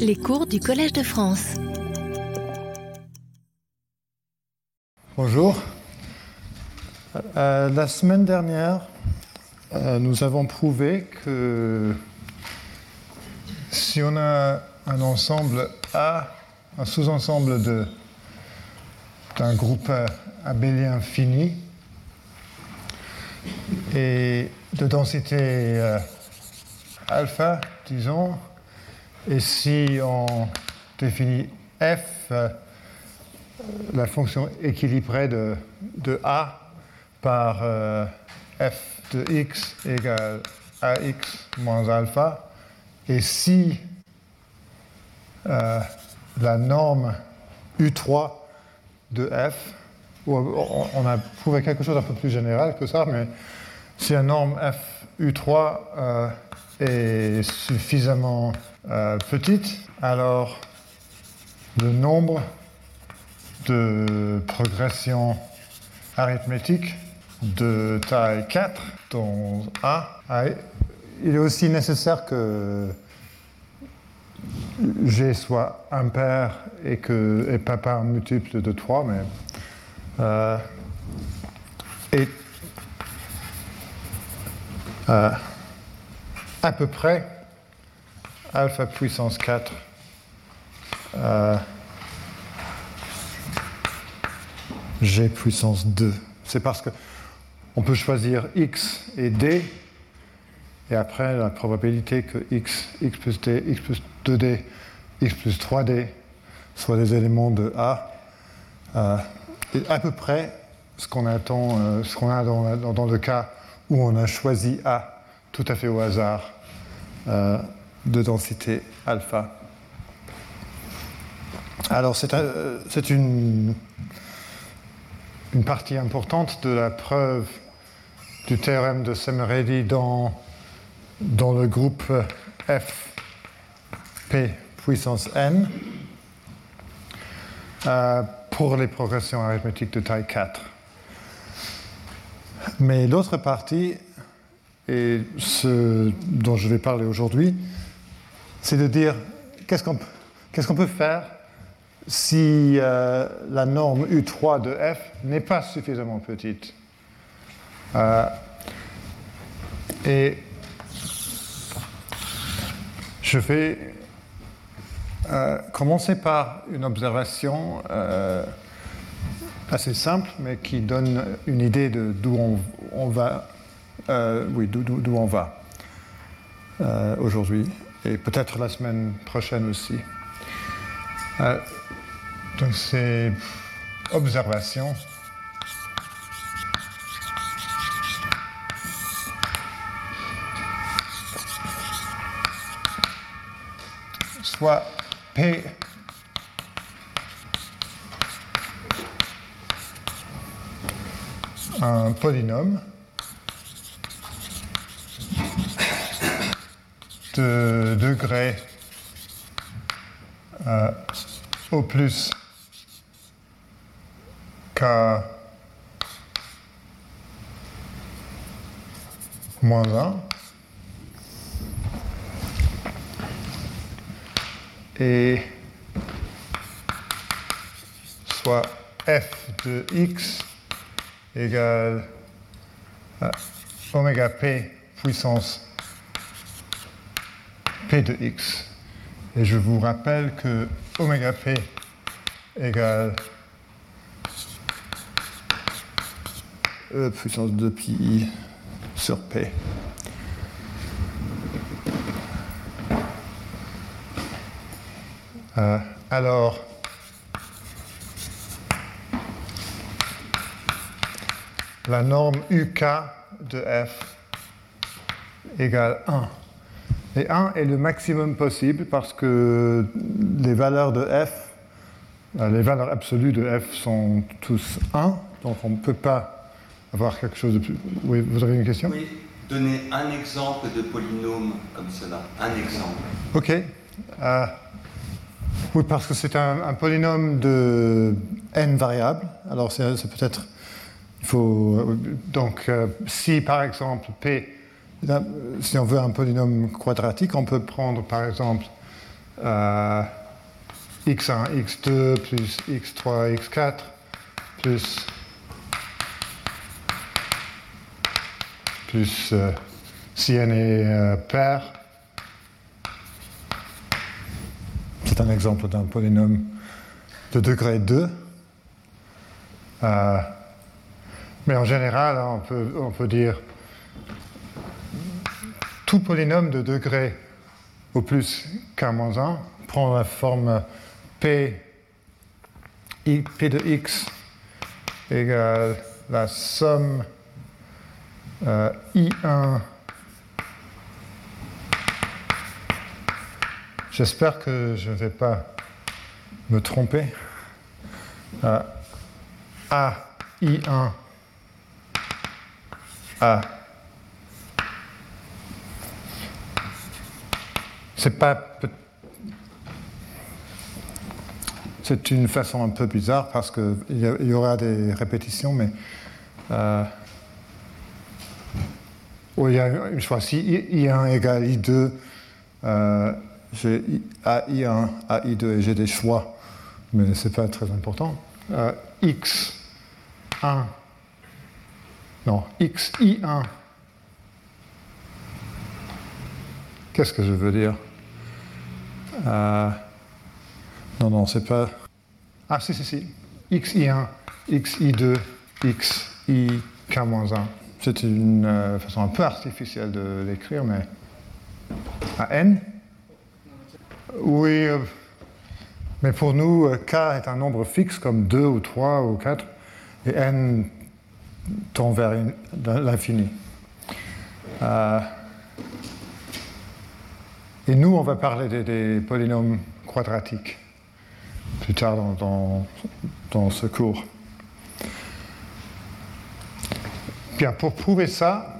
Les cours du Collège de France. Bonjour. Euh, la semaine dernière, euh, nous avons prouvé que si on a un ensemble A, un sous-ensemble de- d'un groupe abélien fini et de densité euh, alpha, disons, et si on définit f, la fonction équilibrée de, a par euh, f de x égale ax moins alpha, et si euh, la norme U3 de f, on a prouvé quelque chose d'un peu plus général que ça, mais si la norme f U3 euh, est suffisamment euh, petite, alors le nombre de progression arithmétique de taille 4 dans A, il est aussi nécessaire que G soit impair et, que, et pas par multiple de 3, mais. euh, et euh, à peu près alpha puissance 4 euh, G puissance 2. C'est parce que on peut choisir x et d, et après la probabilité que x, x plus d, x plus 2d, x plus 3d soient des éléments de A, euh, est à peu près ce qu'on attend, euh, ce qu'on a dans, le cas où on a choisi A tout à fait au hasard de densité alpha. Alors c'est c'est une, partie importante de la preuve du théorème de Semeredi dans, dans le groupe F P puissance n euh, pour les progressions arithmétiques de taille 4. Mais l'autre partie, et ce dont je vais parler aujourd'hui, c'est de dire qu'est-ce qu'on peut faire si euh, la norme U3 de f n'est pas suffisamment petite? Euh, et je vais euh, commencer par une observation assez simple, mais qui donne une idée de d'où on, va, oui, d'où on va euh, aujourd'hui, et peut-être la semaine prochaine aussi. Euh, donc c'est observation. Soit P un polynôme de degré euh, au plus k moins 1 et soit f de x égale à oméga p puissance de x. Et je vous rappelle que oméga p égale e puissance 2 pi sur p. Euh, alors, la norme UK de f égale 1. Et 1 est le maximum possible parce que les valeurs de f, euh, les valeurs absolues de f sont tous 1, donc on ne peut pas avoir quelque chose de plus. Oui, vous avez une question? Oui, donnez un exemple de polynôme comme cela. Un exemple. Ok. Euh, oui, parce que c'est un, un polynôme de n variables. Alors c'est peut-être. Il faut. euh, Donc, euh, si par exemple P. Si on veut un polynôme quadratique, on peut prendre par exemple euh, x1, x2 plus x3, x4 plus, plus euh, si n est euh, pair. C'est un exemple d'un polynôme de degré 2. Euh, mais en général, on peut dire polynôme de degré au plus k-1 prend la forme p de x égale la somme euh, i1 J'espère que je ne vais pas me tromper. Euh, a I1 A. C'est pas. C'est une façon un peu bizarre parce qu'il y, aura des répétitions, mais. Euh, il y a une fois si I1 égale I2, euh, j'ai AI1, AI2 et j'ai des choix, mais ce n'est pas très important. Euh, X1, non, XI1. Qu'est-ce que je veux dire? Euh, Non, non, c'est pas. Ah, si, si, si. XI1, XI2, XI K-1. C'est une euh, façon un peu artificielle de l'écrire, mais à N. Oui, euh, mais pour nous, k est un nombre fixe comme 2 ou 3 ou 4, et n tend vers l'infini. Et nous, on va parler des, polynômes quadratiques plus tard dans, dans, ce cours. Bien, pour prouver ça,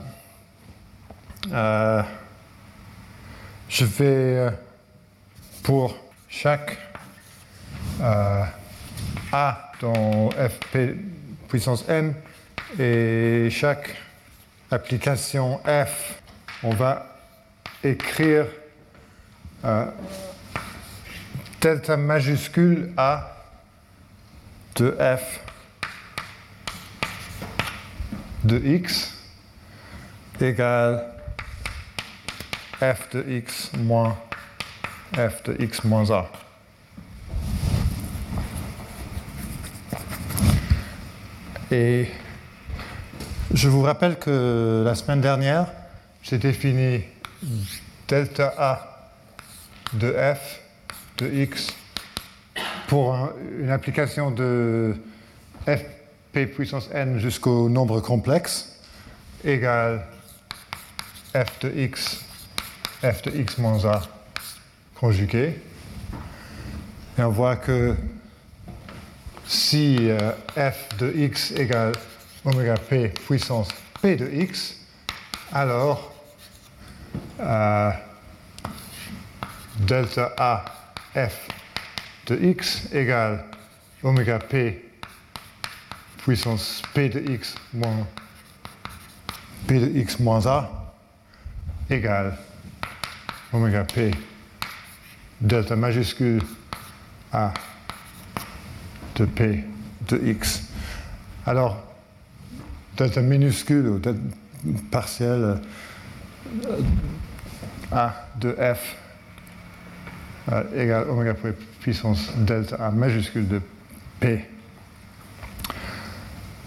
euh, je vais pour chaque euh, A dans fp puissance n et chaque application f, on va écrire euh, delta majuscule A de f de x égale f de x moins f de x moins a. Et je vous rappelle que la semaine dernière, j'ai défini delta a de f de x pour une application de fp puissance n jusqu'au nombre complexe égale f de x, f de x moins a conjugué. Et on voit que si euh, f de x égale oméga p puissance p de x, alors euh, delta a f de x égale oméga p puissance p de x moins p de x moins a égale oméga p delta majuscule A de P de X. Alors, delta minuscule ou delta partiel euh, A de F égale oméga puissance delta majuscule de P.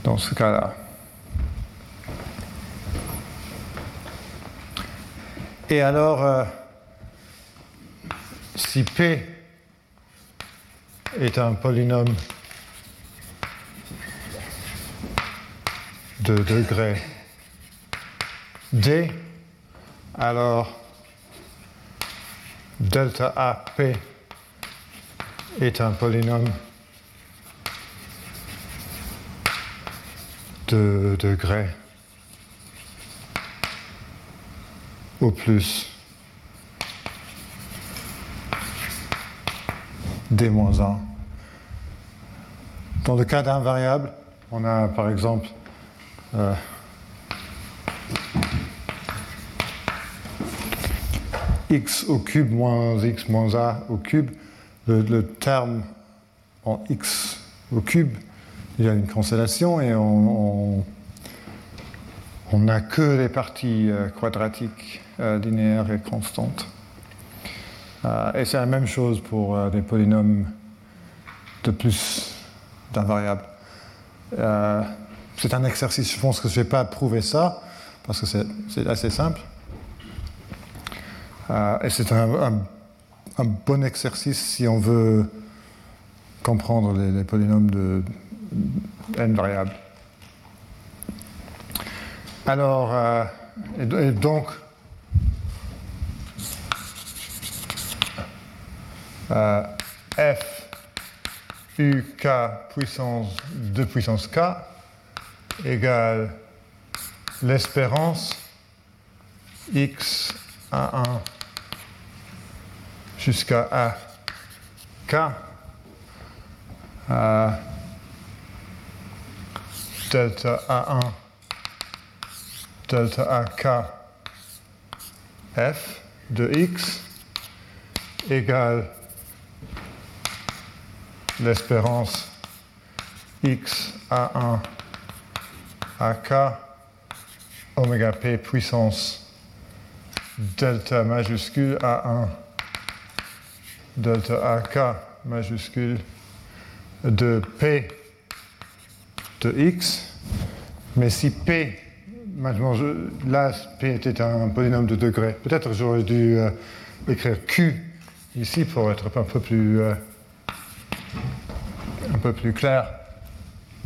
Dans ce cas-là. Et alors, euh, si P est un polynôme de degré D, alors delta AP est un polynôme de degré au plus D-1. Dans le cas d'un variable, on a par exemple euh, x au cube moins x moins a au cube, le, terme en x au cube, il y a une constellation et on n'a que les parties euh, quadratiques euh, linéaires et constantes. Euh, et c'est la même chose pour des polynômes de plus d'un variable. c'est un exercice, je pense que je ne vais pas prouver ça, parce que c'est assez simple. Et c'est un, bon exercice si on veut comprendre les, polynômes de n variables. Alors, euh, et, donc, euh, f uk puissance 2 puissance k égale l'espérance x à 1 jusqu'à K, à delta A1, delta AK, F de X égale l'espérance X A1 AK oméga P puissance delta majuscule A1 delta AK majuscule de P de X. Mais si P, maintenant, là, P était un polynôme de degré, peut-être j'aurais dû euh, écrire Q ici pour être un peu plus, euh, clair.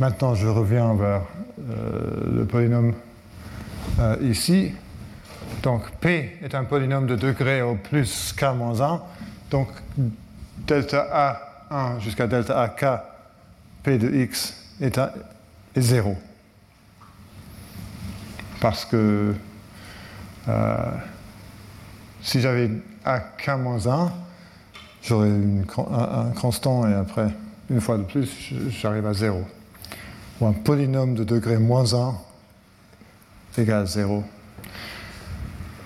Maintenant, je reviens vers euh, le polynôme ici. Donc P est un polynôme de degré au plus K moins 1. Donc delta A1 jusqu'à delta AK, P de X est, 0. Parce que euh, si j'avais AK-1, j'aurais un, constant et après, une fois de plus, j'arrive à 0. Ou un polynôme de degré moins 1 égale 0.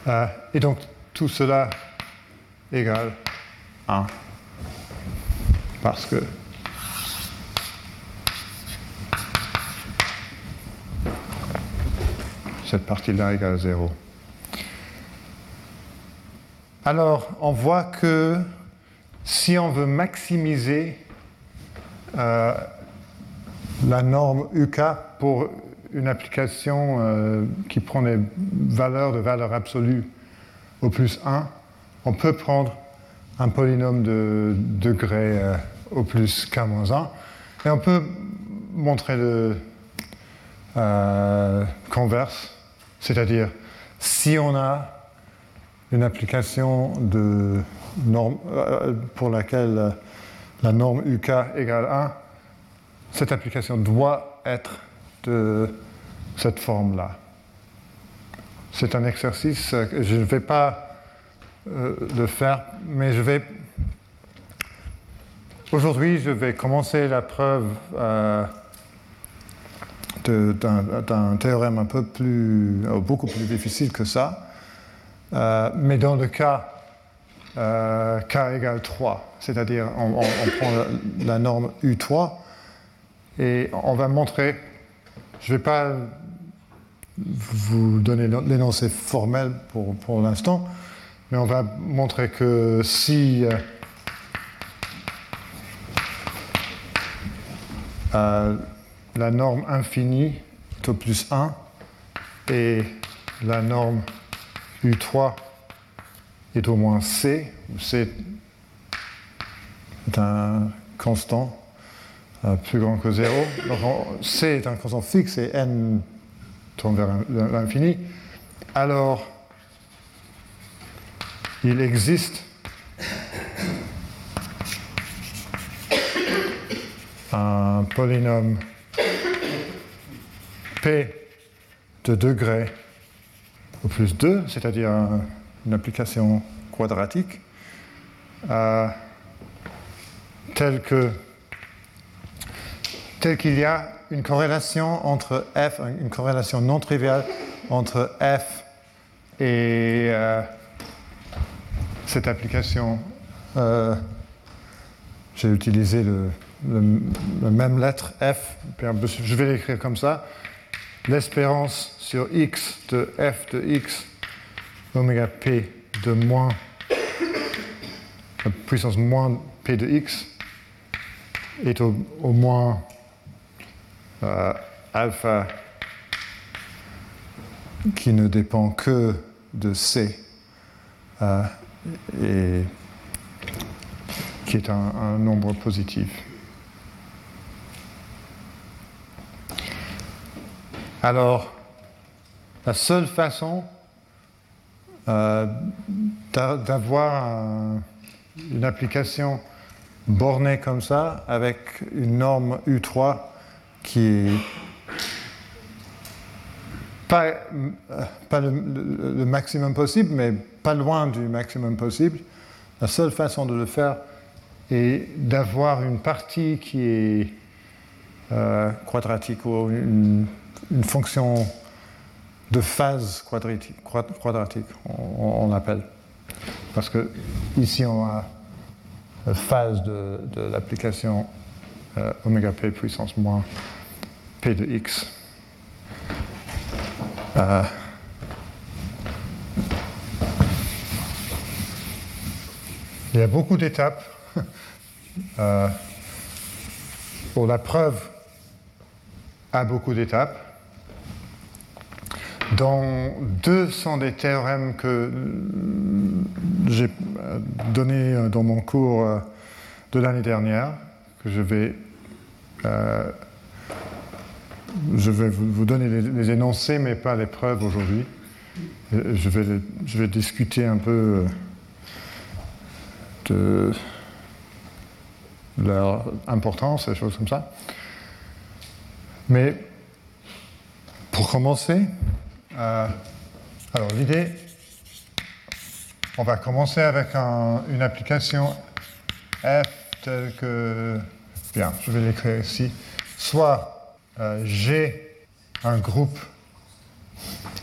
Euh, et donc tout cela égale 1. Parce que cette partie-là égale 0. Alors, on voit que si on veut maximiser euh, la norme UK pour une application euh, qui prend des valeurs de valeur absolue au plus 1, on peut prendre un polynôme de degré euh, au plus k-1. Et on peut montrer le euh, converse, c'est-à-dire si on a une application de euh, pour laquelle la norme UK égale 1, cette application doit être de cette forme-là. C'est un exercice que je ne vais pas euh, le faire, mais je vais. Aujourd'hui, je vais commencer la preuve euh, d'un théorème un peu plus, euh, beaucoup plus difficile que ça, mais dans le cas k égale 3, c'est-à-dire on, prend la, norme U3 et on va montrer, je ne vais pas vous donner l'énoncé formel pour, pour l'instant, mais on va montrer que si euh, la norme infinie est au plus 1 et la norme U3 est au moins C, où C est un constant euh, plus grand que 0. Donc C est un constant fixe et N tourne vers l'infini. Alors, il existe un polynôme P de degré au plus 2, c'est-à-dire une application quadratique, euh, tel que tel qu'il y a une corrélation entre f, une corrélation non triviale entre f et euh, cette application, euh, j'ai utilisé le, même lettre F, je vais l'écrire comme ça, l'espérance sur x de f de x oméga p de moins la puissance moins p de x est au, moins euh, alpha qui ne dépend que de c euh, et qui est un nombre positif. Alors, la seule façon euh, d'avoir une application bornée comme ça, avec une norme U3 qui pas, le, maximum possible, mais pas loin du maximum possible. La seule façon de le faire est d'avoir une partie qui est euh, quadratique ou une, fonction de phase quadratique, quadratique on, l'appelle. Parce que ici, on a la phase de, l'application euh, oméga p puissance moins p de x. Euh, il y a beaucoup d'étapes. Euh, pour la preuve a beaucoup d'étapes dans deux sont des théorèmes que j'ai donnés dans mon cours euh, de l'année dernière, que je vais, euh, je vais vous donner les, énoncés, mais pas les preuves aujourd'hui. Je vais, je vais discuter un peu euh, de leur importance, des choses comme ça. Mais pour commencer, euh, alors l'idée, on va commencer avec une application F telle que, bien, je vais l'écrire ici, soit euh, j'ai un groupe,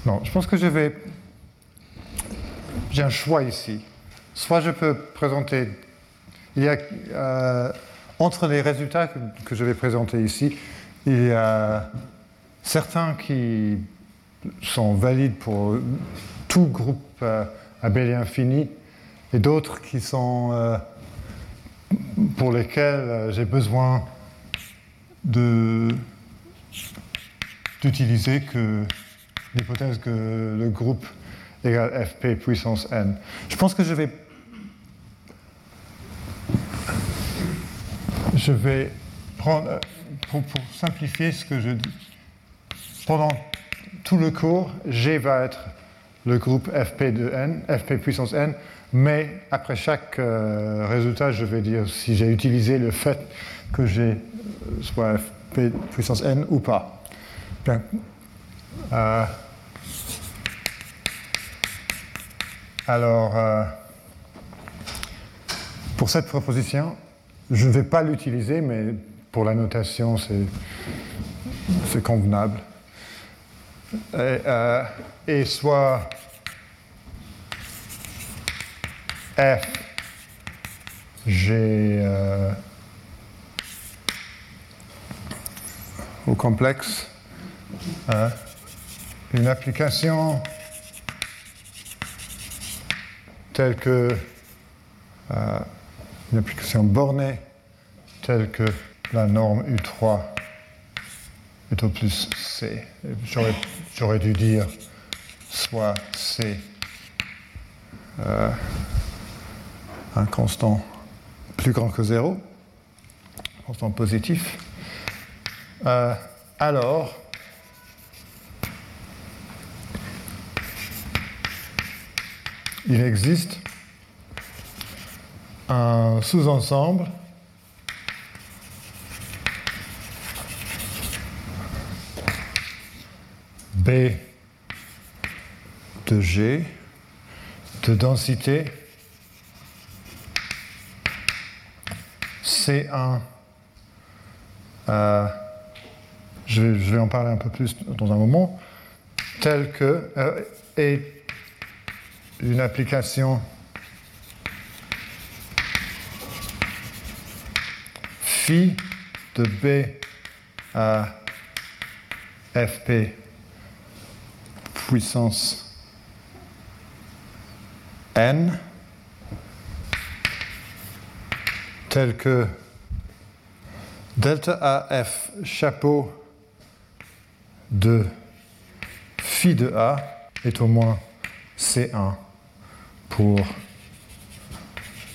non, je pense que je vais, j'ai un choix ici, soit je peux présenter, il y a, euh, entre les résultats que, je vais présenter ici, il y a certains qui sont valides pour tout groupe euh, abélien fini et d'autres qui sont euh, pour lesquels j'ai besoin d'utiliser que l'hypothèse que le groupe égale fp puissance n. Je pense que je vais je vais prendre pour, simplifier ce que je dis pendant tout le cours, G va être le groupe Fp de n, Fp puissance n, mais après chaque euh, résultat, je vais dire si j'ai utilisé le fait que euh, soit Fp puissance n ou pas. Euh, alors, pour cette proposition, je ne vais pas l'utiliser, mais pour la notation, c'est convenable. Et, euh, et soit F, G au complexe, hein, une application telle que euh, une application bornée telle que la norme U3 est au plus C. J'aurais dû dire soit C euh, un constant plus grand que 0, constant positif. Euh, alors, il existe un sous-ensemble B de G de densité C1. Euh, je vais, je vais, en parler un peu plus dans un moment, telle que euh, est une application phi de B à FP puissance N telle que delta AF chapeau de phi de A est au moins C1 pour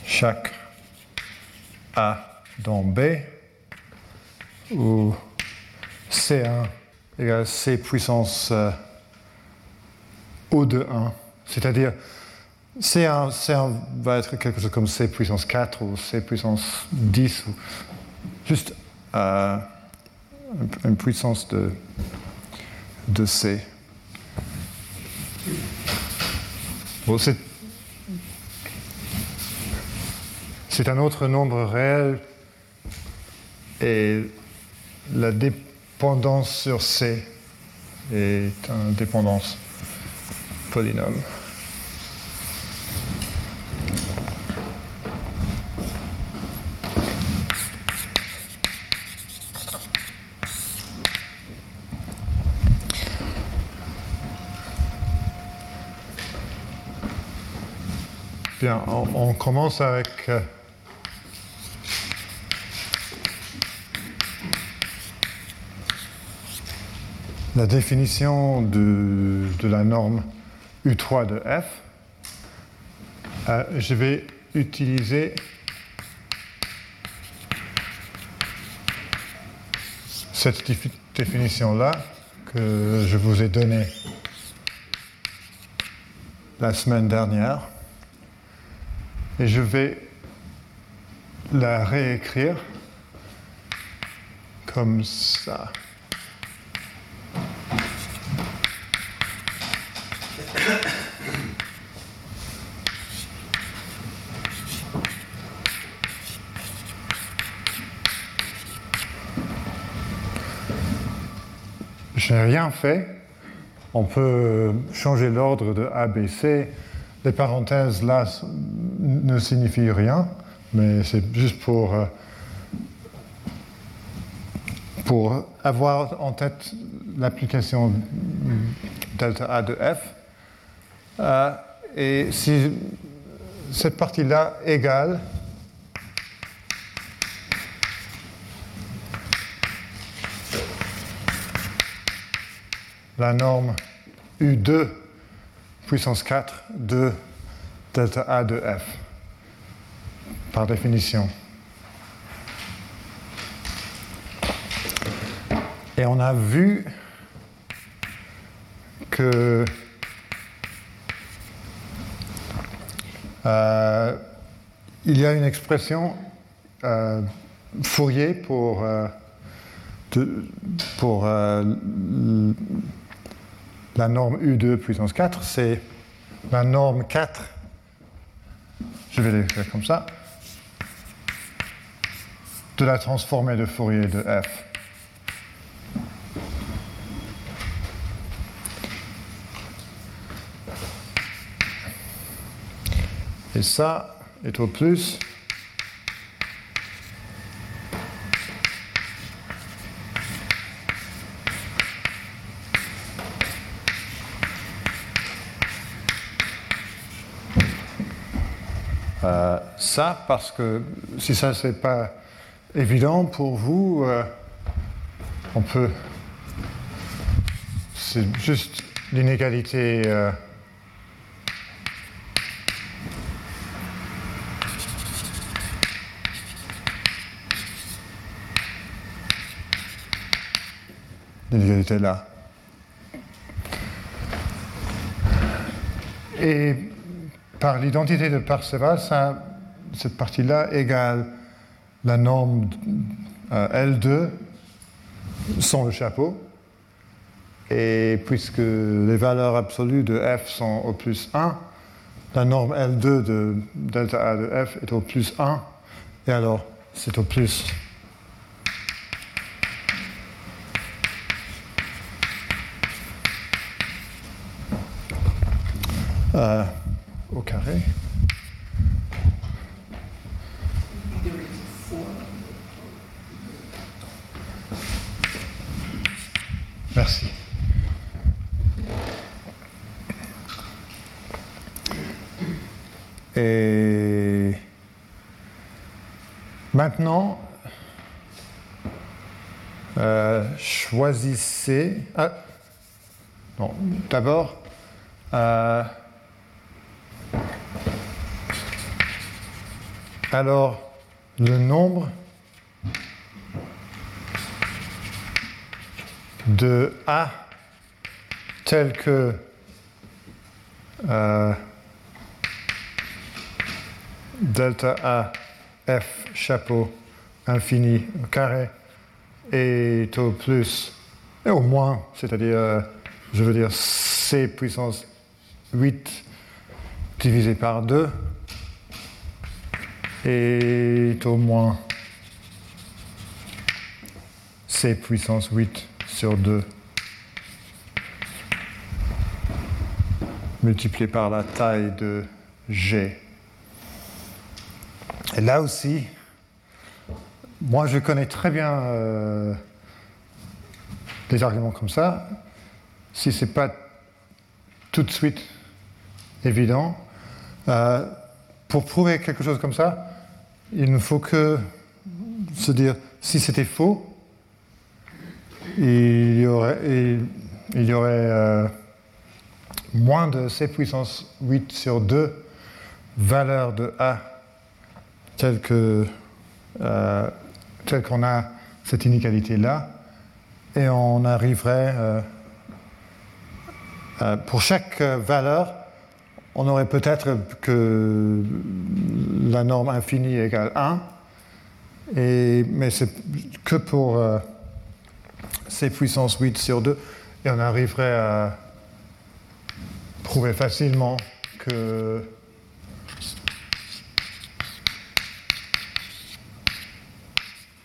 chaque A dans B, où C1 égale C puissance euh, O de 1, c'est-à-dire C1, C1 va être quelque chose comme C puissance 4 ou C puissance 10, ou juste euh, une puissance de, de C. C'est un autre nombre réel et la dépendance sur C est une dépendance polynôme. On, commence avec euh, la définition de, la norme U3 de F, euh, je vais utiliser cette définition-là que je vous ai donnée la semaine dernière et je vais la réécrire comme ça. Je n'ai rien fait. On peut changer l'ordre de A, B, C. Les parenthèses là ne signifient rien, mais c'est juste pour, euh, pour avoir en tête l'application delta A de F. Euh, et si cette partie-là égale la norme U2 puissance 4 de delta A de F, par définition. Et on a vu que euh, il y a une expression euh, Fourier pour, euh, pour la norme U2 puissance 4, c'est la norme 4, je vais l'écrire comme ça, de la transformée de Fourier de F. Et ça est au plus ça, parce que si ça, c'est pas évident pour vous, euh, on peut. C'est juste l'inégalité. Euh, l'inégalité là. Et par l'identité de Parseval, cette partie-là égale la norme euh, L2 sans le chapeau. Et puisque les valeurs absolues de f sont au plus 1, la norme L2 de delta A de f est au plus 1, et alors c'est au plus euh, au carré. Merci. Et maintenant, euh, choisissez. Ah, non, d'abord, euh, alors le nombre de A tel que euh, delta A F chapeau infini au carré est au plus et au moins, c'est-à-dire, euh, je veux dire, C puissance 8 divisé par 2 est au moins C puissance 8 sur 2 multiplié par la taille de G. Et là aussi, moi je connais très bien euh, des arguments comme ça. Si ce n'est pas tout de suite évident, euh, pour prouver quelque chose comme ça, il ne faut que se dire si c'était faux, il y aurait, euh, moins de C puissance 8 sur 2 valeurs de A telles que euh, tel qu'on a cette inégalité-là, et on arriverait, euh, euh, pour chaque valeur, on aurait peut-être que la norme infinie égale 1, et, mais c'est que pour c puissance 8 sur 2, et on arriverait à prouver facilement que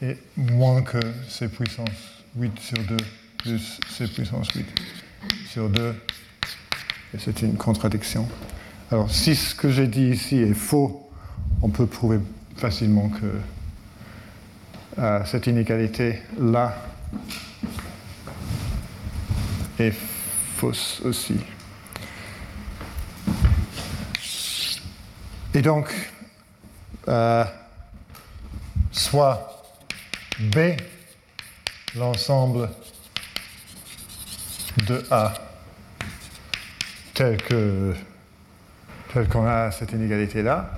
est moins que c puissance 8 sur 2 plus c puissance 8 sur 2. Et c'est une contradiction. Alors si ce que j'ai dit ici est faux, on peut prouver facilement que euh, cette inégalité-là est fausse aussi. Et donc, euh, soit B, l'ensemble de A, tel que tel qu'on a cette inégalité-là.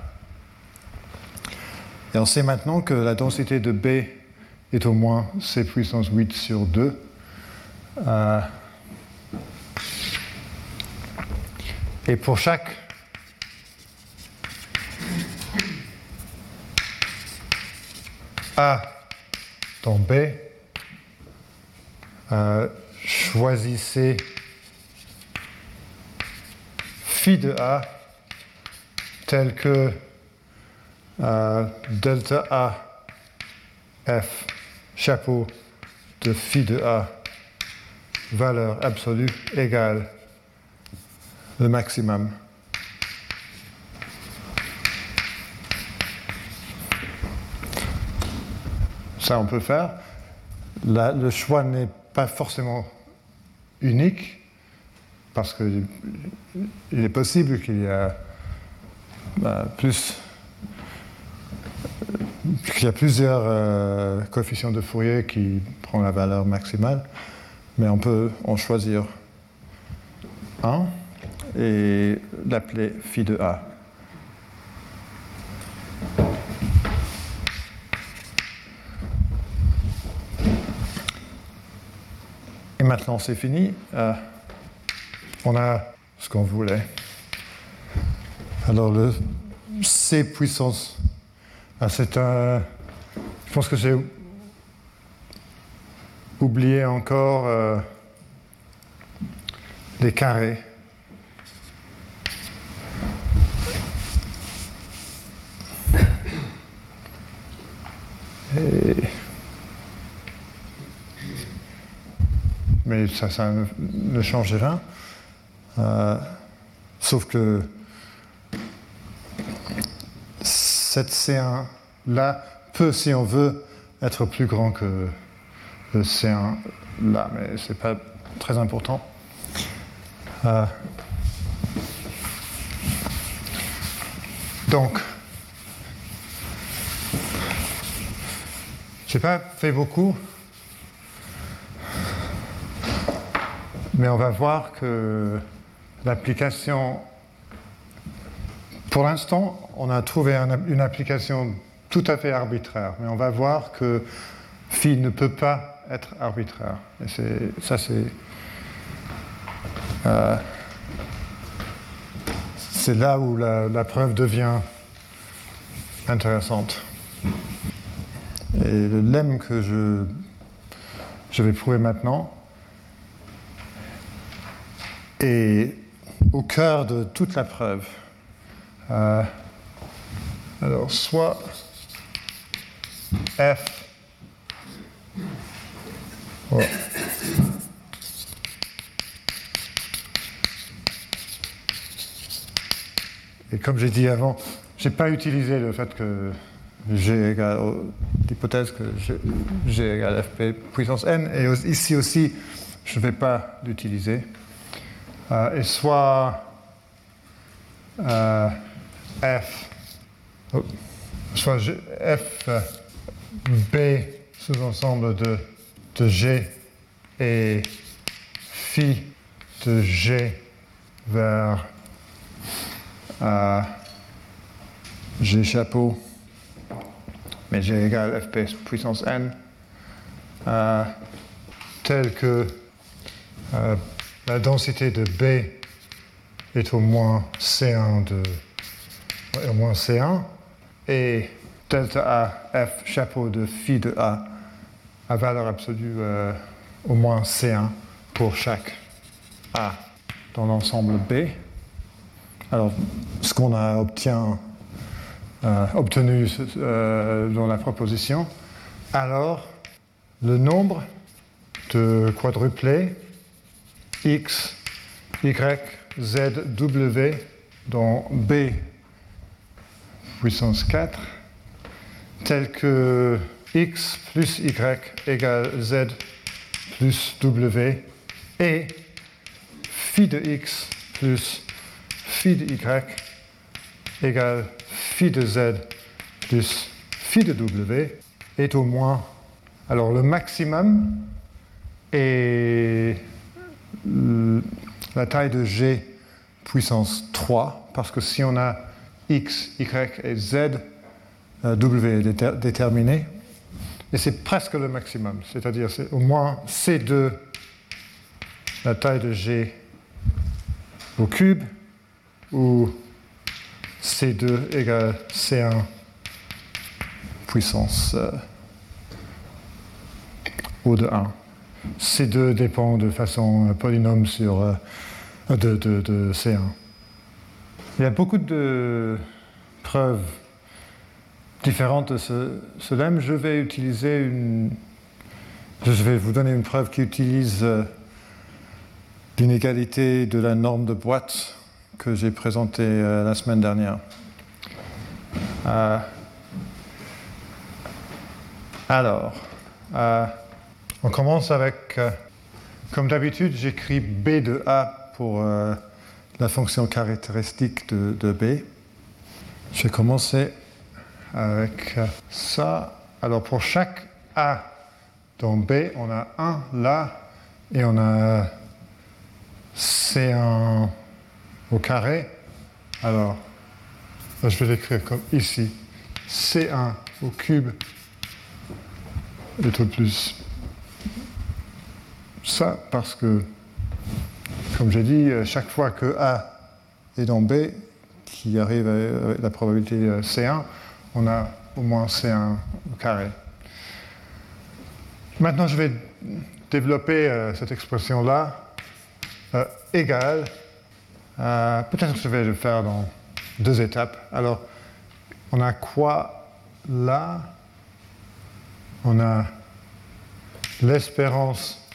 Et on sait maintenant que la densité de B est au moins C puissance 8 sur 2. Euh, et pour chaque A euh, choisissez phi de A tel que euh, delta A F chapeau de phi de A valeur absolue égale le maximum. Ça, on peut faire. le choix n'est pas forcément unique, parce qu'il est possible qu'il y a bah, plus qu'il y a plusieurs euh, coefficients de Fourier qui prennent la valeur maximale, mais on peut en choisir un et l'appeler phi de A. maintenant c'est fini. Euh, on a ce qu'on voulait. Alors le C puissance, ah, c'est un... Je pense que j'ai oublié encore euh, les carrés. Mais ça, ne, change rien. Euh, sauf que cette C1 là peut, si on veut, être plus grand que le C1 là, mais ce n'est pas très important. Euh, donc, je n'ai pas fait beaucoup, mais on va voir que l'application, pour l'instant, on a trouvé une application tout à fait arbitraire, mais on va voir que phi ne peut pas être arbitraire. Et ça, c'est. Euh, c'est là où la, preuve devient intéressante. Et le lemme que je vais prouver maintenant est au cœur de toute la preuve. Euh, alors, soit f et comme j'ai dit avant, je n'ai pas utilisé le fait que G égale, l'hypothèse que G, égale Fp puissance n, et ici aussi, je ne vais pas l'utiliser. Euh, et soit euh, F, oh, soit F B sous-ensemble de G et phi de G vers G chapeau, mais G égale Fp puissance n, euh, tel que euh, la densité de B est au moins C1 de au moins C1 et delta A F chapeau de phi de A à valeur absolue euh, au moins C1 pour chaque A dans l'ensemble B. Alors, ce qu'on a euh, obtenu euh, dans la proposition, alors le nombre de quadruplés x, y, z, w dans B puissance 4, tel que x plus y égale z plus w et phi de x plus phi de y égale phi de z plus phi de w est au moins. Alors le maximum est la taille de g puissance 3, parce que si on a x, y et z, euh, w est déterminé, et c'est presque le maximum, c'est-à-dire c'est au moins C2, la taille de G au cube, ou C2 égale C1 puissance euh, O de 1. C2 dépend de façon polynôme sur, euh, de, de C1. Il y a beaucoup de preuves différente de ce, lemme, je vais vous donner une preuve qui utilise euh, l'inégalité de la norme de boîte que j'ai présentée euh, la semaine dernière. Euh, alors, on commence avec, comme d'habitude, j'écris B de A pour la fonction caractéristique de, de B. Je vais commencer avec ça. Alors pour chaque A dans B, on a 1 là et on a C1 au carré. Alors, je vais l'écrire comme ici. C1 au cube et tout plus ça parce que, comme j'ai dit, chaque fois que A est dans B, qui arrive à la probabilité C1, on a au moins C1 au carré. Maintenant, je vais développer euh, cette expression-là euh, égale. Euh, peut-être que je vais le faire dans deux étapes. Alors, on a quoi là? On a l'espérance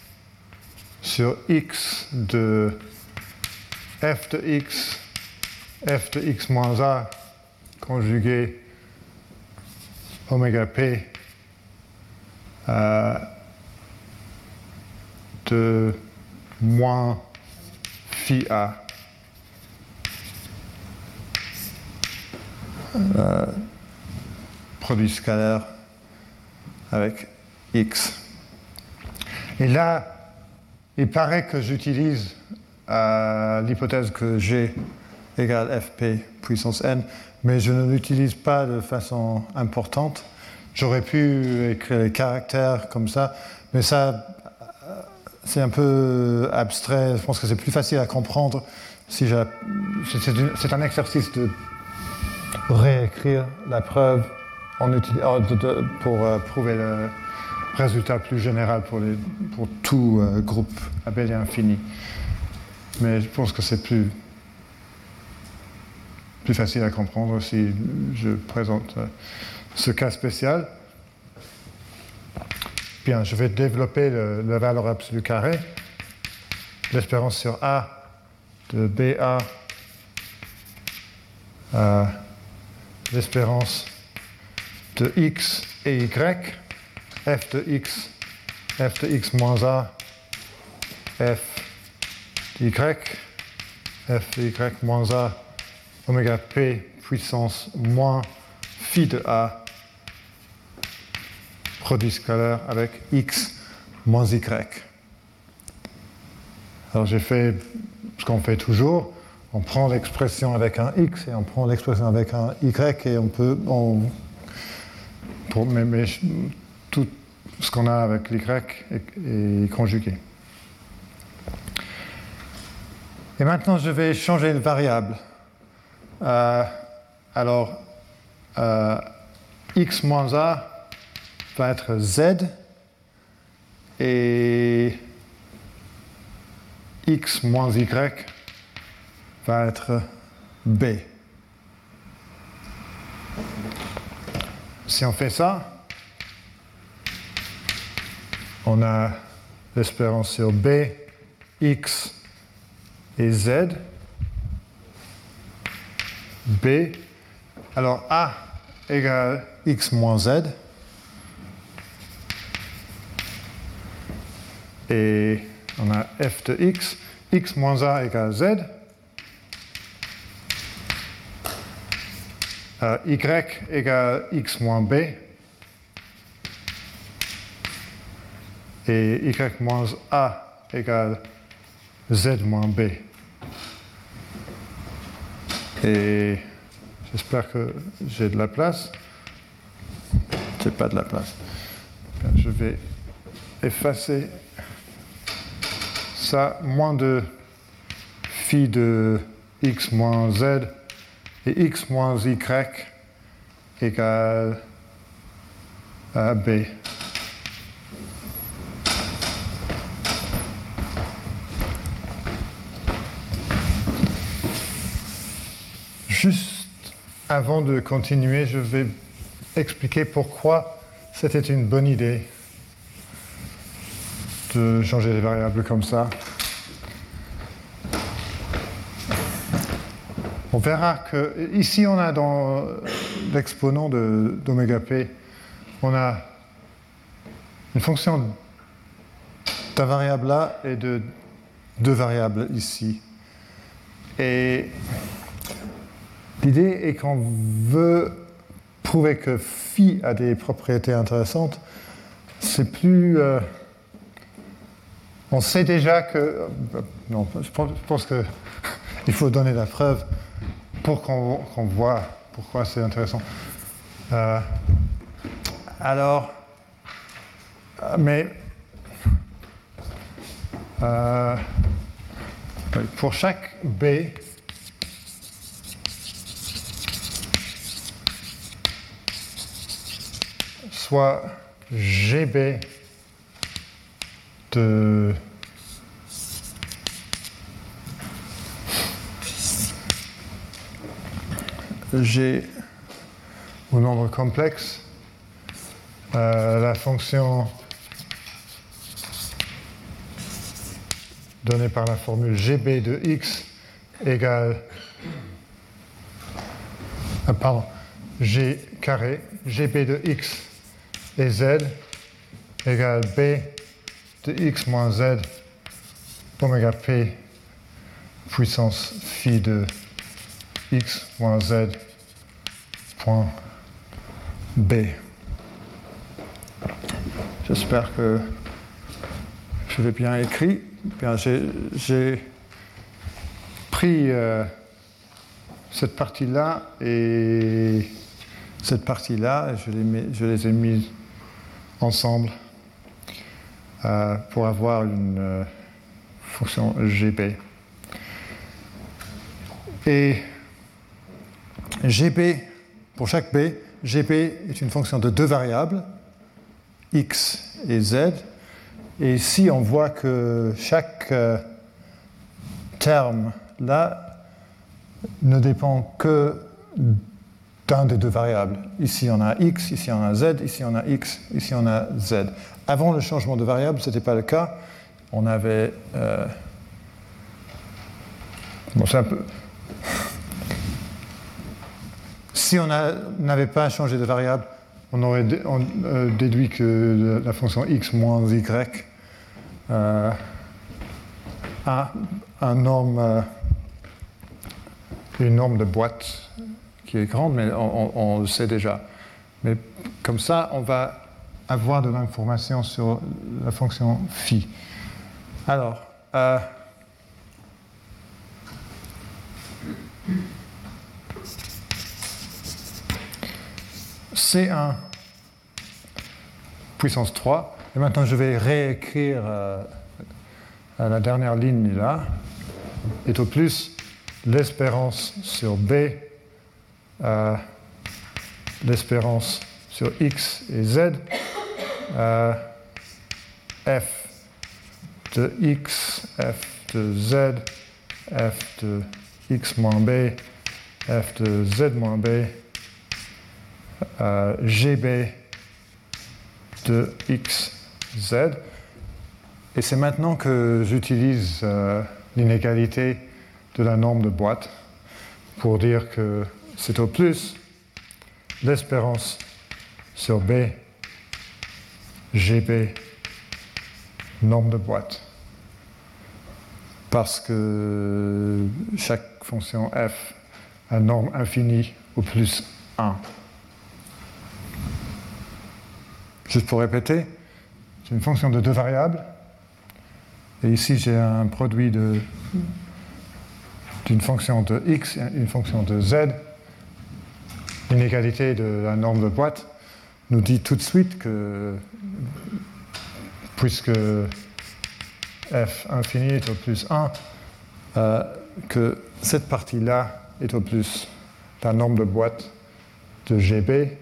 sur x de f de x, f de x moins a conjugué oméga p euh, de moins phi A. Euh, produit scalaire avec x. Et là, il paraît que j'utilise euh, l'hypothèse que G égale fp puissance n, mais je ne l'utilise pas de façon importante. J'aurais pu écrire les caractères comme ça, mais ça, c'est un peu abstrait. Je pense que c'est plus facile à comprendre si c'est un exercice de réécrire la preuve pour euh, prouver le résultat plus général pour, les, pour tout euh, groupe abélien infini. Mais je pense que c'est plus, plus facile à comprendre si je présente euh, ce cas spécial. Bien, je vais développer la valeur absolue carrée, l'espérance sur A de BA à l'espérance de X et Y, f de X, f de X moins A, f Y, f de Y moins A, oméga P puissance moins phi de A produit scalaire avec x moins y. Alors j'ai fait ce qu'on fait toujours, on prend l'expression avec un x et on prend l'expression avec un y et on peut, pour, mais, tout ce qu'on a avec l'y est, conjugué. Et maintenant je vais changer de variable. Euh, alors, euh, x moins a va être Z et X moins Y va être B. Si on fait ça, on a l'espérance sur B, X et Z. B. Alors A égale X moins Z. Et on a f de x, x moins a égale z. Euh, y égale x moins b. Et y moins a égale z moins b. Et j'espère que j'ai de la place. J'ai pas de la place. Je vais effacer ça, moins de phi de x moins z et x moins y égale à b. Juste avant de continuer, je vais expliquer pourquoi c'était une bonne idée de changer les variables comme ça. On verra que ici on a dans l'exponent d'oméga p, on a une fonction d'un variable là et de deux variables ici. Et l'idée est qu'on veut prouver que phi a des propriétés intéressantes. C'est plus euh, on sait déjà que. Non, je pense qu'il faut donner la preuve pour qu'on voit pourquoi c'est intéressant. Euh, alors, mais euh, pour chaque B, soit GB de G au nombre complexe, euh, la fonction donnée par la formule GB de x égale euh, pardon, G carré, GB de x et z égale B de x moins z oméga p puissance phi de x moins z point b. J'espère que je l'ai bien écrit. Bien, j'ai pris euh, cette partie-là et cette partie-là, je, je, les ai mises ensemble euh, pour avoir une euh, fonction GB. Et GB, pour chaque B, GB est une fonction de deux variables, X et Z. Et ici, on voit que chaque euh, terme là ne dépend que d'un des deux variables. Ici, on a x, ici, on a z, ici, on a x, ici, on a z. Avant le changement de variable, ce n'était pas le cas. On avait. Euh, bon, c'est un. Si on n'avait pas changé de variable, on aurait euh, déduit que la fonction x moins y euh, a une norme de boîte est grande, mais on, le sait déjà. Mais comme ça, on va avoir de l'information sur la fonction phi. Alors, euh, C1 puissance 3. Et maintenant, je vais réécrire euh, la dernière ligne là. Et au plus l'espérance sur B l'espérance sur x et z, f de x, f de z, f de x moins b, f de z moins b, gb de x, z. Et c'est maintenant que j'utilise euh, l'inégalité de la norme de boîte pour dire que c'est au plus l'espérance sur B, GB, norme de boîte. Parce que chaque fonction f a norme infinie au plus 1. Juste pour répéter, c'est une fonction de deux variables. Et ici, j'ai un produit d'une fonction de x et une fonction de z l'inégalité de la norme de boîte nous dit tout de suite que, puisque f infini est au plus 1, euh, que cette partie-là est au plus la norme de boîte de GB.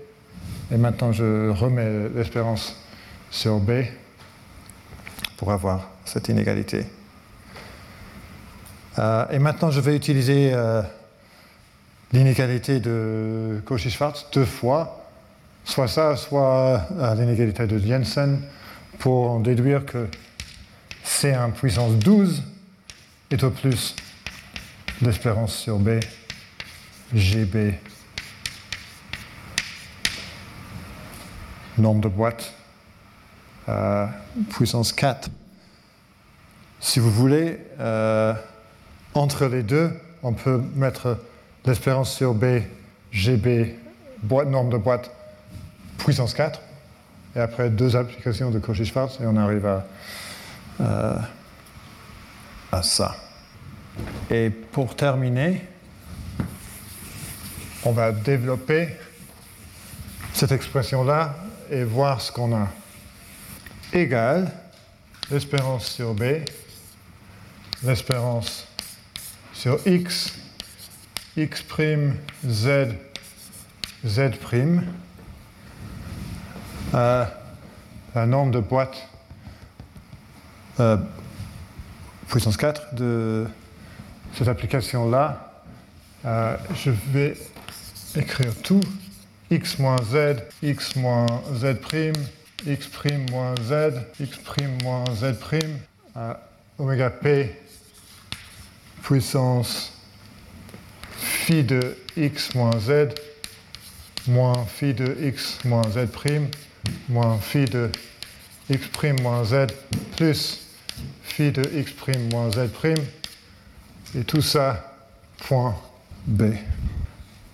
Et maintenant, je remets l'espérance sur B pour avoir cette inégalité. Euh, et maintenant, je vais utiliser euh, l'inégalité de Cauchy-Schwarz deux fois, soit ça, soit l'inégalité de Jensen, pour en déduire que C1 puissance 12 est au plus l'espérance sur B, GB, norme de boîte, euh, puissance 4. Si vous voulez, euh, entre les deux, on peut mettre l'espérance sur B, GB, boîte, norme de boîte, puissance 4. Et après deux applications de Cauchy-Schwarz, et on arrive à, euh, à ça. Et pour terminer, on va développer cette expression-là et voir ce qu'on a. Égal l'espérance sur B, l'espérance sur X x', z, z', euh, la norme de boîte euh, puissance 4 de cette application-là, euh, je vais écrire tout. X moins z, x moins z', x' moins z, x' moins z', oméga p puissance phi de x moins z moins phi de x moins z prime moins phi de x prime moins z plus phi de x' moins z', et tout ça, point B.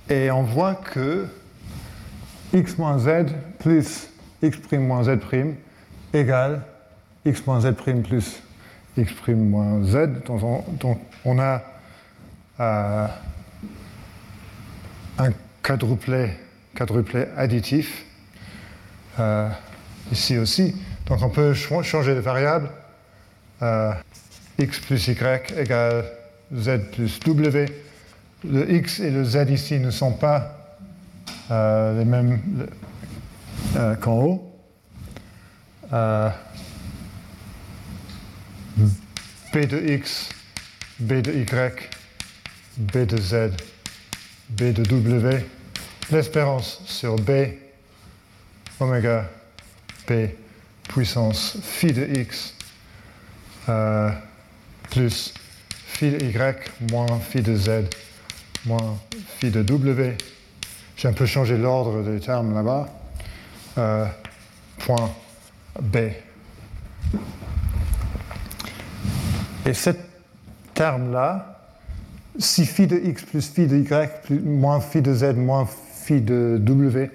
Et on voit que x moins z plus x' moins z' égale x moins z' plus x' moins z. Donc on a euh, un quadruplet, quadruplet additif euh, ici aussi. Donc on peut changer de variable. Euh, x plus y égale z plus w. Le x et le z ici ne sont pas les mêmes qu'en haut. b de x, b de y, b de z, b de w, l'espérance sur b, oméga p puissance phi de x euh, plus phi de y moins phi de z moins phi de w. J'ai un peu changé l'ordre des termes là-bas. Euh, point b. Et ce terme-là, si phi de x plus phi de y moins phi de z moins phi de w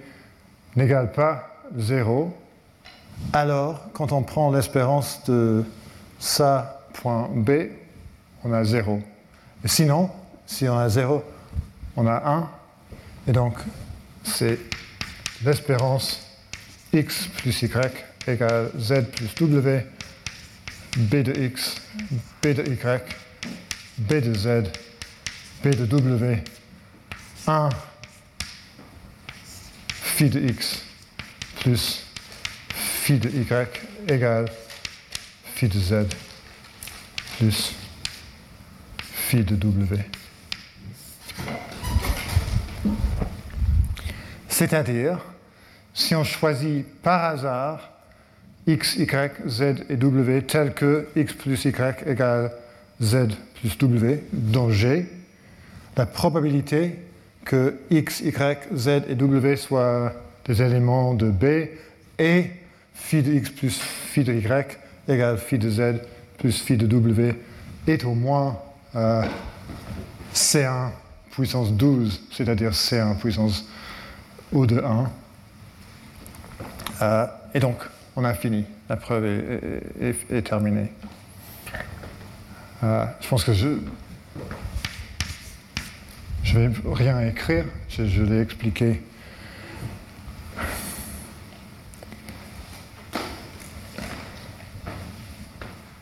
n'égale pas 0, alors quand on prend l'espérance de ça point b, on a 0. Et sinon, si on a 0, on a 1. Et donc, c'est l'espérance x plus y égale z plus w b de x, b de y, b de z, b de w, 1 phi de x plus phi de y égale phi de z plus phi de w. C'est-à-dire, si on choisit par hasard x, y, z et w tel que x plus y égale z plus w dans G, la probabilité que x, y, z et w soient des éléments de B et phi de x plus phi de y égale phi de z plus phi de w est au moins euh, C1 puissance 12, c'est-à-dire C1 puissance O de 1. Euh, et donc, on a fini. La preuve est, terminée. Euh, je pense que je je vais rien écrire, je, l'ai expliqué.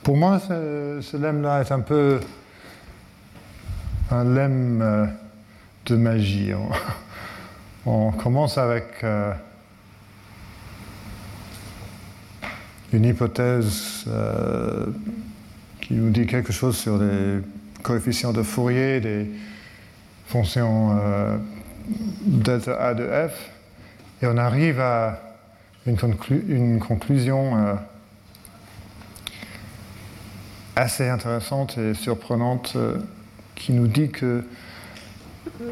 Pour moi, ce, ce lemme-là est un peu un lemme euh, de magie. On, commence avec euh, une hypothèse euh, qui nous dit quelque chose sur les coefficients de Fourier des fonctions euh, delta A de f, et on arrive à une, conclusion euh, assez intéressante et surprenante qui nous dit que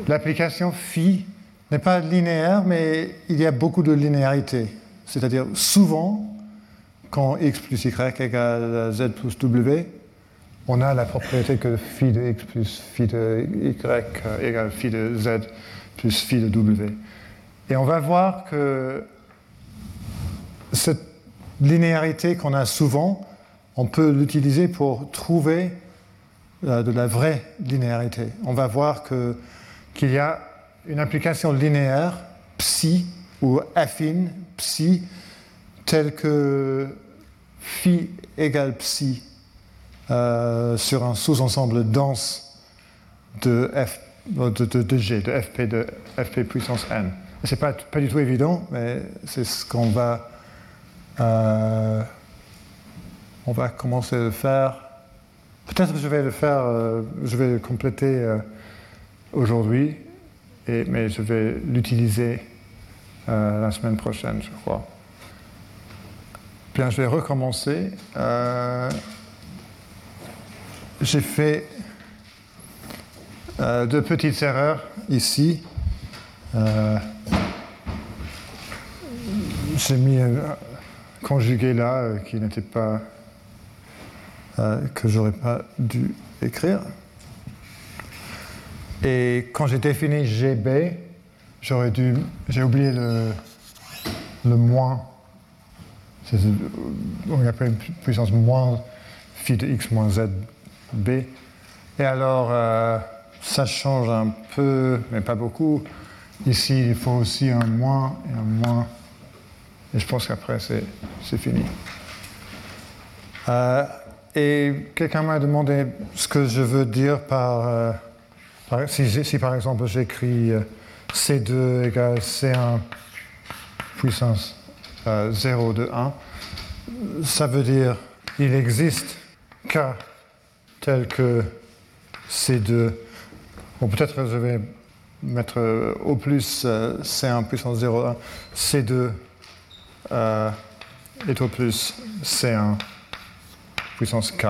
l'application phi n'est pas linéaire, mais il y a beaucoup de linéarité. C'est-à-dire souvent, quand x plus y égale z plus w, on a la propriété que phi de x plus phi de y égale phi de z plus phi de w. Et on va voir que cette linéarité qu'on a souvent, on peut l'utiliser pour trouver euh, de la vraie linéarité. On va voir qu'il y a une application linéaire, psi, ou affine, psi, tel que phi égale psi euh, sur un sous-ensemble dense de, F, de, G, de Fp, de Fp puissance n. Ce n'est pas, pas du tout évident, mais c'est ce qu'on va, euh, va commencer à faire. Peut-être que je vais le faire, euh, je vais le compléter aujourd'hui, mais je vais l'utiliser la semaine prochaine, je crois je vais recommencer. J'ai fait euh, deux petites erreurs ici. Euh, j'ai mis un conjugué là qui n'était pas euh, que j'aurais pas dû écrire. Et quand j'ai défini GB, j'aurais dû, j'ai oublié le, le moins. On appelle puissance moins phi de x moins z b. Et alors, euh, ça change un peu, mais pas beaucoup. Ici, il faut aussi un moins et un moins. Et je pense qu'après, c'est fini. Euh, et quelqu'un m'a demandé ce que je veux dire par. euh, si, par exemple j'écris euh, C2 égale C1 puissance euh, 0 de 1, ça veut dire il existe K tel que C2. Bon, peut-être je vais mettre euh, au plus euh, C1 puissance 0,1, C2 euh, est au plus C1 puissance K.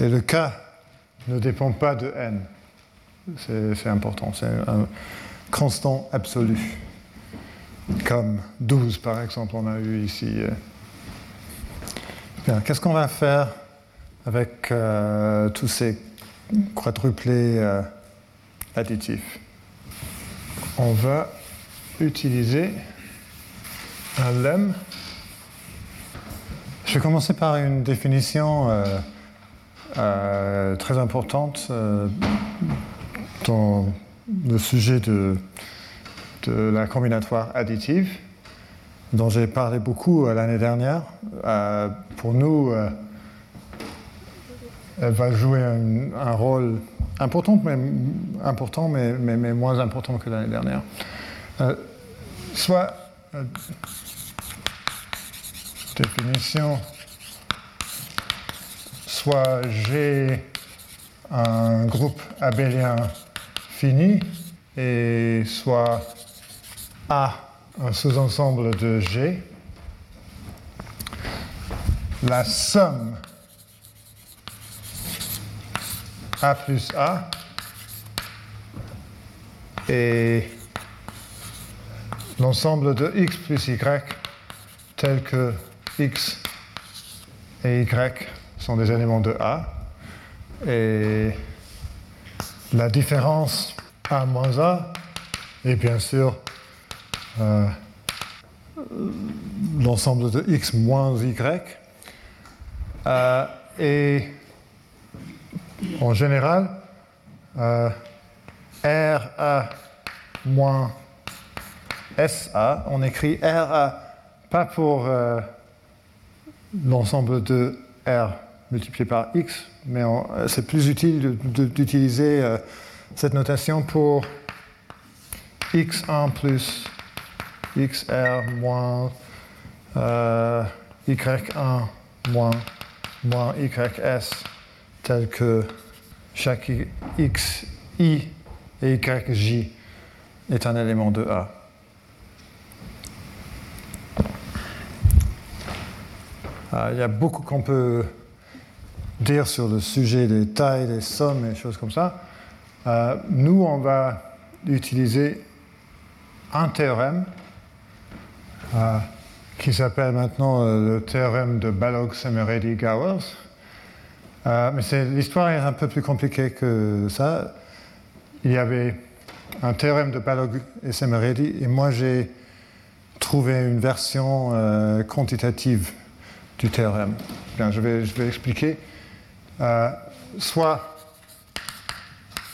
Et le K ne dépend pas de N. C'est important, c'est un constant absolu. Comme 12 par exemple, on a eu ici. euh. Qu'est-ce qu'on va faire? Avec euh, tous ces quadruplés euh, additifs On va utiliser un lemme. Je vais commencer par une définition euh, très importante dans le sujet de, de la combinatoire additive, dont j'ai parlé beaucoup l'année dernière. Pour nous, va jouer un, rôle important, mais, important mais moins important que l'année dernière. Euh, soit euh, définition, soit j'ai un groupe abélien fini, et soit A, un sous-ensemble de G, la somme A plus A. Et l'ensemble de X plus Y tel que X et Y sont des éléments de A. Et la différence A moins A est bien sûr euh, l'ensemble de X moins Y. Euh, et en général, euh, RA moins SA, on écrit RA pas pour euh, l'ensemble de R multiplié par X, mais euh, c'est plus utile d'utiliser euh, cette notation pour X1 plus XR moins euh, Y1 moins moins YS tel que chaque X, I et YJ est un élément de A. Ah, Il y a beaucoup qu'on peut dire sur le sujet des tailles, des sommes et des choses comme ça. Euh, nous, on va utiliser un théorème euh, qui s'appelle maintenant euh, le théorème de Balog-Semeredi-Gowers. Euh, mais l'histoire est un peu plus compliquée que ça. Il y avait un théorème de Balog et Semeredi, et moi j'ai trouvé une version euh, quantitative du théorème. Bien, je vais, je expliquer. Euh, soit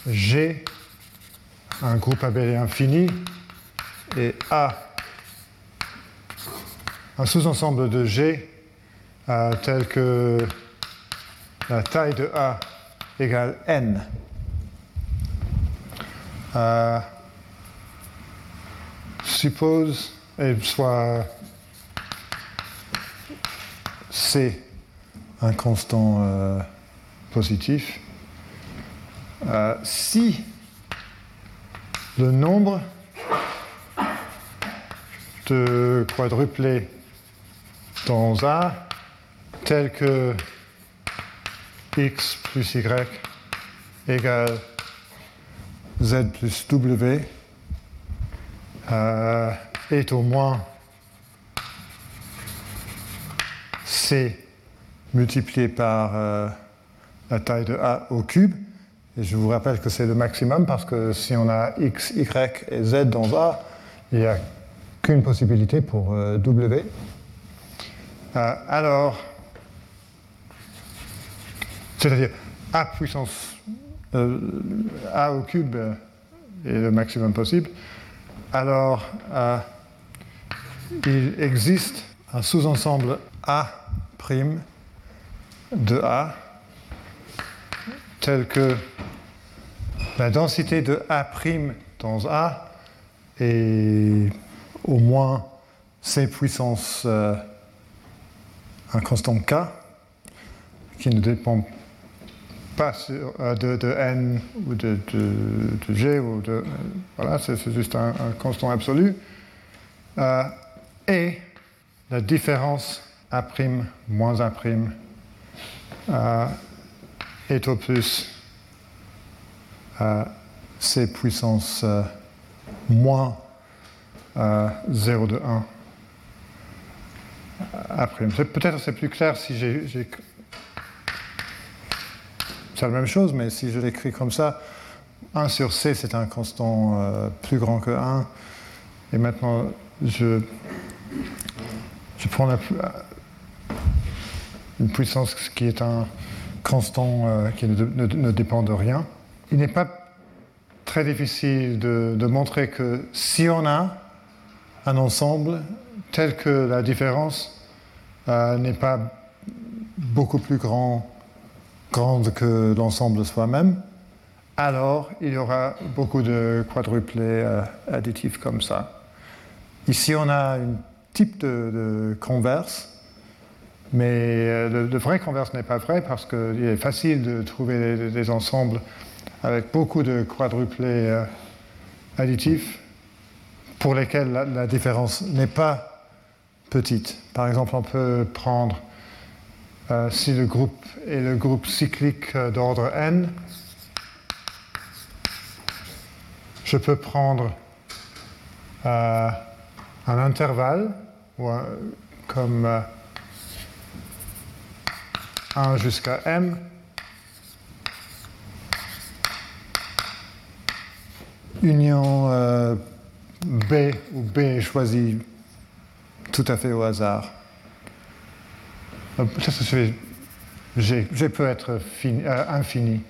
G, un groupe abélien fini, et A, un sous-ensemble de G tel que la taille de A égale N. Euh, suppose, et soit C, un constant euh, positif, euh, si le nombre de quadruplés dans A tel que x plus y égale z plus w euh, est au moins c multiplié par la taille de A au cube. Et je vous rappelle que c'est le maximum parce que si on a x, y et z dans A, il n'y a qu'une possibilité pour W. alors, c'est-à-dire A puissance A au cube est le maximum possible, alors il existe un sous-ensemble A' de A tel que la densité de A' dans A est au moins C puissance euh, un constant K qui ne dépend pas euh, de, n ou de, g ou de voilà c'est juste un, constant absolu euh, et la différence a' moins a' euh, est au plus c puissance moins 0 de 1 a'. Peut-être c'est plus clair si j'ai la même chose, mais si je l'écris comme ça, 1 sur c, c'est un constant euh, plus grand que 1. Et maintenant, je, prends une puissance qui est un constant euh, qui ne, dépend de rien. Il n'est pas très difficile de, montrer que si on a un ensemble tel que la différence euh, n'est pas beaucoup plus grand grande que l'ensemble soi-même, alors il y aura beaucoup de quadruplés euh, additifs comme ça. Ici, on a un type de, converse, mais euh, le, vrai converse n'est pas vrai parce qu'il est facile de trouver des, ensembles avec beaucoup de quadruplés euh, additifs pour lesquels la différence n'est pas petite. Par exemple, on peut prendre euh, si le groupe est le groupe cyclique euh, d'ordre n, je peux prendre euh, un intervalle comme 1 jusqu'à m union B où B est choisi tout à fait au hasard. Peut-être que G, peut être euh, infini.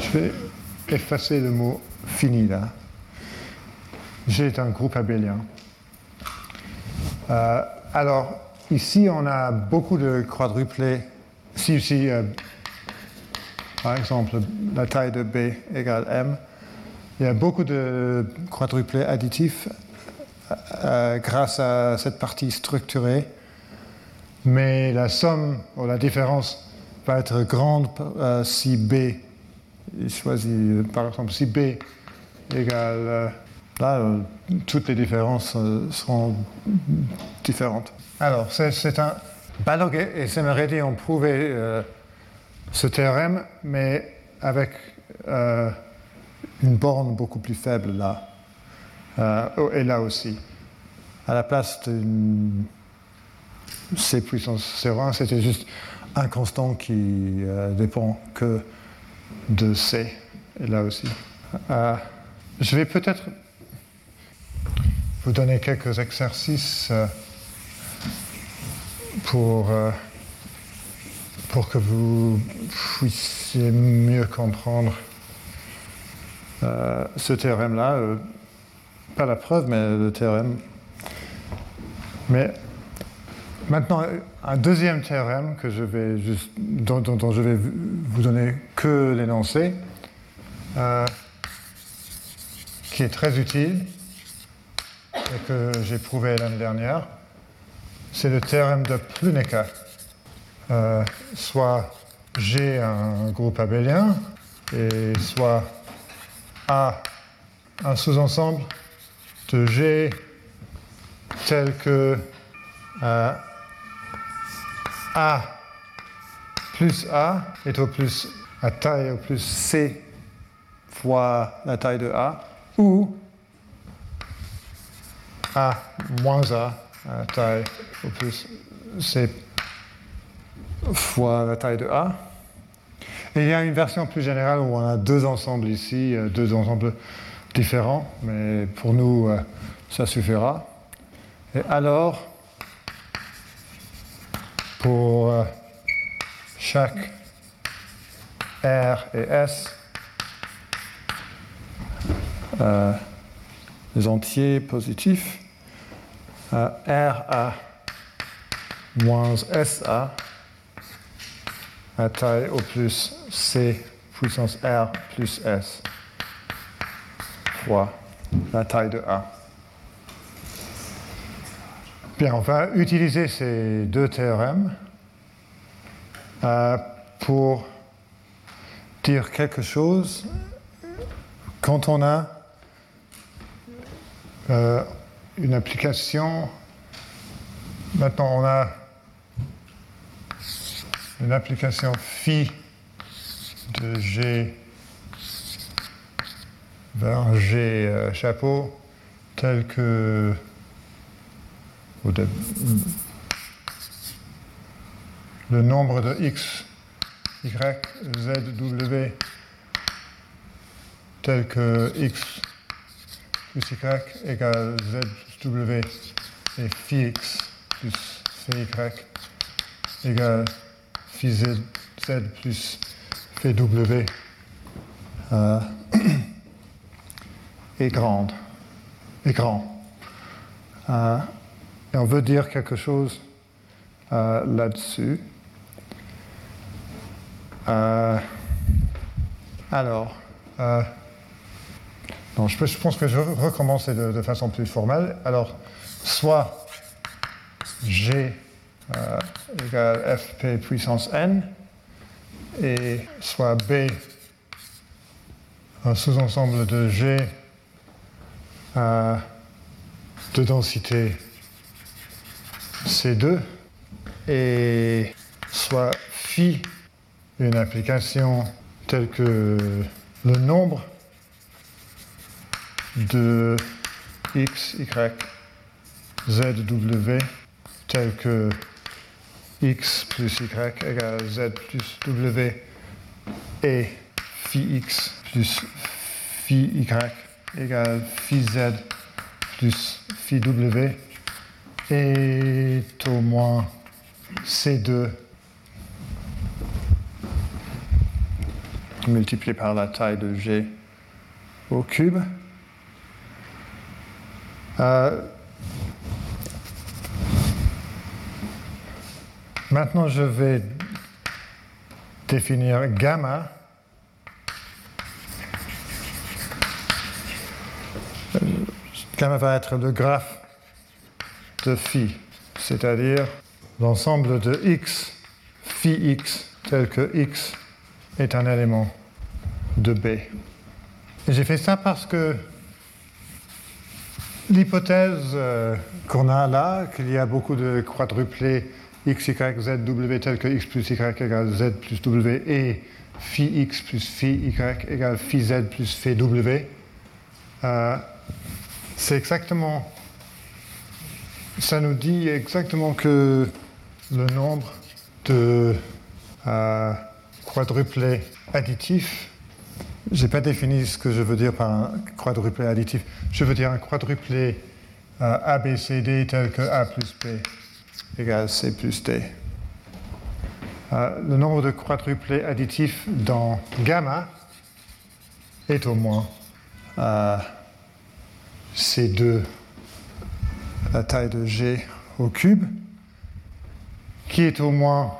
Je vais effacer le mot fini là. G est un groupe abélien. Euh, alors, ici, on a beaucoup de quadruplés. Si, ici, euh, par exemple, la taille de B égale M, il y a beaucoup de quadruplés additifs grâce à cette partie structurée mais la somme ou la différence va être grande euh, si B est choisi, euh, par exemple, si B égale. Euh, là, toutes les différences seront différentes. Alors, c'est un. Balog et Semeredi ont prouvé ce théorème, mais avec une borne beaucoup plus faible là. et là aussi. À la place d'une C puissance 0,1, c'était juste un constant qui euh, dépend que de C, et là aussi. Euh, je vais peut-être vous donner quelques exercices euh, pour, pour que vous puissiez mieux comprendre ce théorème-là. pas la preuve, mais le théorème. Mais Maintenant, un deuxième théorème que je vais dont, je vais vous donner que l'énoncé, euh, qui est très utile et que j'ai prouvé l'année dernière, c'est le théorème de Pluneka. Euh, soit G un groupe abélien et soit A un sous-ensemble de G tel que euh, a plus A est au plus à taille au plus C fois la taille de A, ou A moins A taille au plus C fois la taille de A. Il y a une version plus générale où on a deux ensembles ici, euh, deux ensembles différents, mais pour nous, euh, ça suffira. Et alors, pour euh, chaque R et S, les entiers positifs, RA moins SA, à taille au plus C puissance R plus S fois la taille de A. Bien, on va utiliser ces deux théorèmes euh, pour dire quelque chose quand on a euh, une application. Maintenant, on a une application phi de G vers G euh, chapeau tel que le nombre de x, y, z, w tel que x plus y égale z plus w et phi x plus phi y égale phi z, z plus phi w euh, est grande, est grand. Euh, et on veut dire quelque chose euh, là-dessus. Euh, alors, non, je, pense que je vais recommencer de, de, façon plus formelle. Alors, soit G égale Fp puissance n, et soit B un sous-ensemble de G de densité C2 et soit phi une application telle que le nombre de x, y, z, w tel que x plus y égale z plus w et phi x plus phi y égale phi z plus phi w est au moins C2 multiplié par la taille de G au cube. Euh, maintenant, je vais définir gamma Gamma va être le graphe de phi, c'est-à-dire l'ensemble de x, phi x, tel que x est un élément de B. J'ai fait ça parce que l'hypothèse euh, qu'on a là, qu'il y a beaucoup de quadruplés x, y, z, w, tel que x plus y égale z plus w, et phi x plus phi y égale phi z plus phi w, euh, c'est exactement. Ça nous dit exactement que le nombre de euh, quadruplés additifs, je n'ai pas défini ce que je veux dire par un quadruplé additif. Je veux dire un quadruplé euh, ABCD tel que A plus B égale C plus D. Euh, le nombre de quadruplés additifs dans gamma est au moins euh, C2, la taille de G au cube, qui est au moins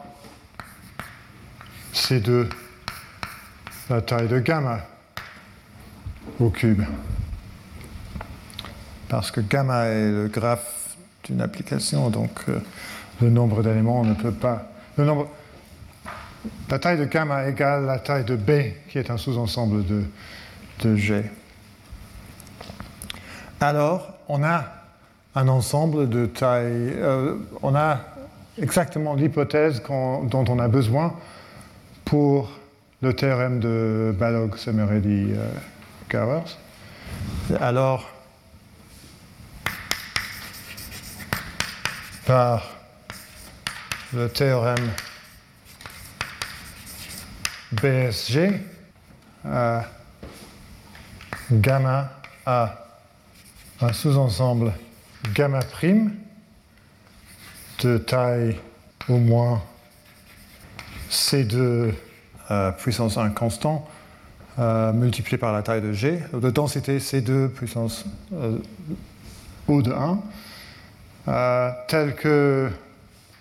C2, la taille de gamma au cube. Parce que gamma est le graphe d'une application, donc euh, le nombre d'éléments ne peut pas. Le nombre, la taille de gamma égale la taille de B, qui est un sous-ensemble de, de G. Alors, on a un ensemble de tailles, euh, on a exactement l'hypothèse dont on a besoin pour le théorème de Balog, Semeredi, euh. Alors, par le théorème BSG, euh, gamma a un sous-ensemble gamma prime de taille au moins C2 euh, puissance 1 constant euh, multiplié par la taille de G, de densité C2 puissance O de 1, tel que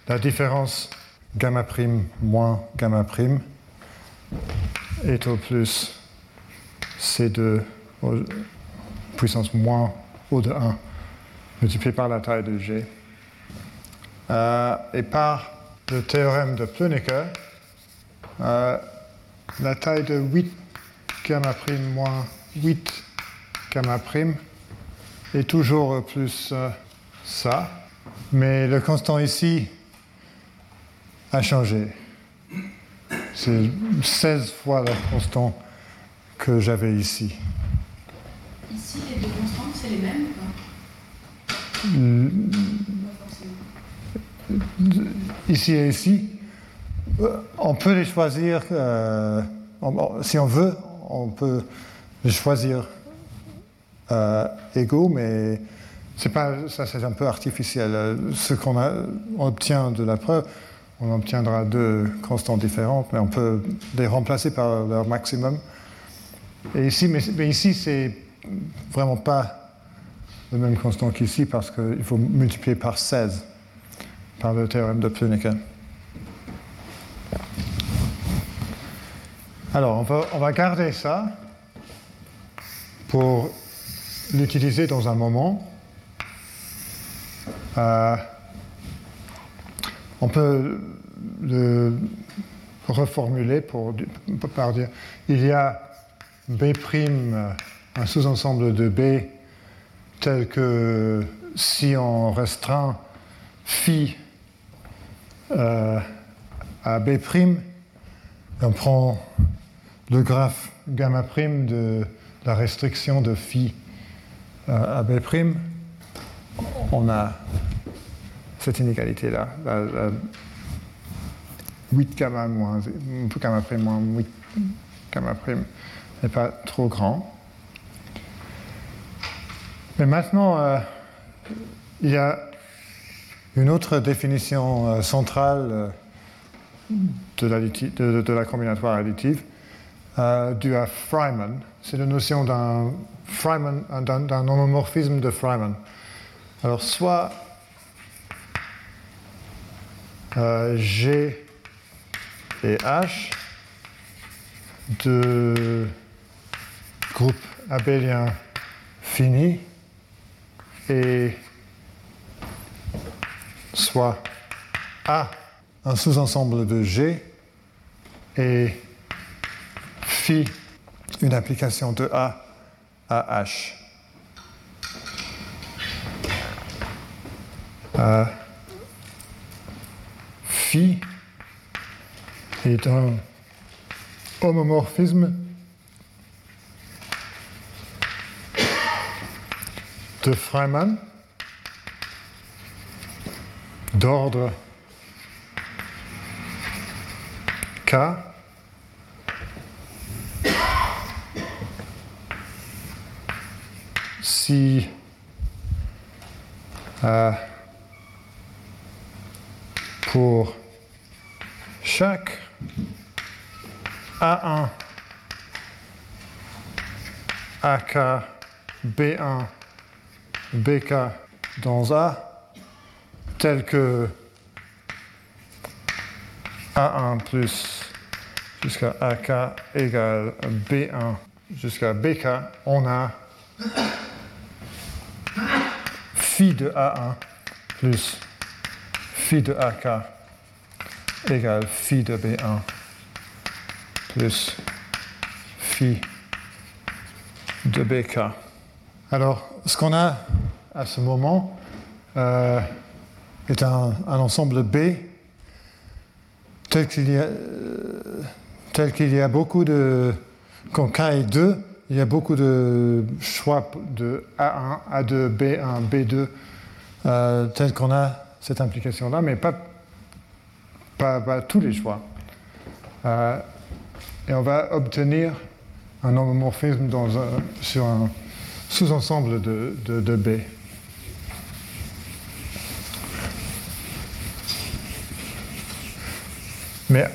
la différence gamma prime moins gamma prime est au plus C2 puissance moins O de 1 multiplié par la taille de G. Euh, et par le théorème de Plönicke, euh, la taille de 8 gamma prime moins 8 gamma prime est toujours plus euh, ça, mais le constant ici a changé. C'est 16 fois le constant que j'avais ici. Ici, les deux constantes, c'est les mêmes Ici et ici, on peut les choisir, euh, si on veut, on peut les choisir euh, égaux, mais pas, ça c'est un peu artificiel. Ce qu'on obtient de la preuve, on obtiendra deux constantes différentes, mais on peut les remplacer par leur maximum. Et ici, mais, ici, c'est vraiment pas le même constant qu'ici parce qu'il faut multiplier par 16 par le théorème de Plönicke. Alors, on va, on va garder ça pour l'utiliser dans un moment. Euh, on peut le reformuler pour, par dire il y a B', un sous-ensemble de B tel que si on restreint phi euh, à B', on prend le graphe gamma prime de la restriction de phi euh, à B', on a cette inégalité-là. 8 gamma moins gamma prime moins 8 gamma prime n'est pas trop grand. Mais maintenant, euh, il y a une autre définition euh, centrale euh, de, la, combinatoire additive due à Freiman. C'est la notion d'un d'un homomorphisme de Freiman. Alors, soit G et H de groupe abélien fini et soit A. Un sous-ensemble de G. Et phi. Une application de A à H. Euh, phi est un homomorphisme de Freiman d'ordre K si euh, pour chaque A1, AK, B1, BK dans A, tel que A1 plus jusqu'à AK égale B1 jusqu'à BK, on a phi de A1 plus phi de AK égale phi de B1 plus phi de BK. Alors, ce qu'on a à ce moment euh, est un, ensemble B tel qu'il y, a, euh, tel qu'il y a beaucoup de... Quand K est 2, il y a beaucoup de choix de A1, A2, B1, B2, euh, tel qu'on a cette implication-là, mais pas, pas, tous les choix. et on va obtenir un homomorphisme sur un sous-ensemble de, de, de B. Mais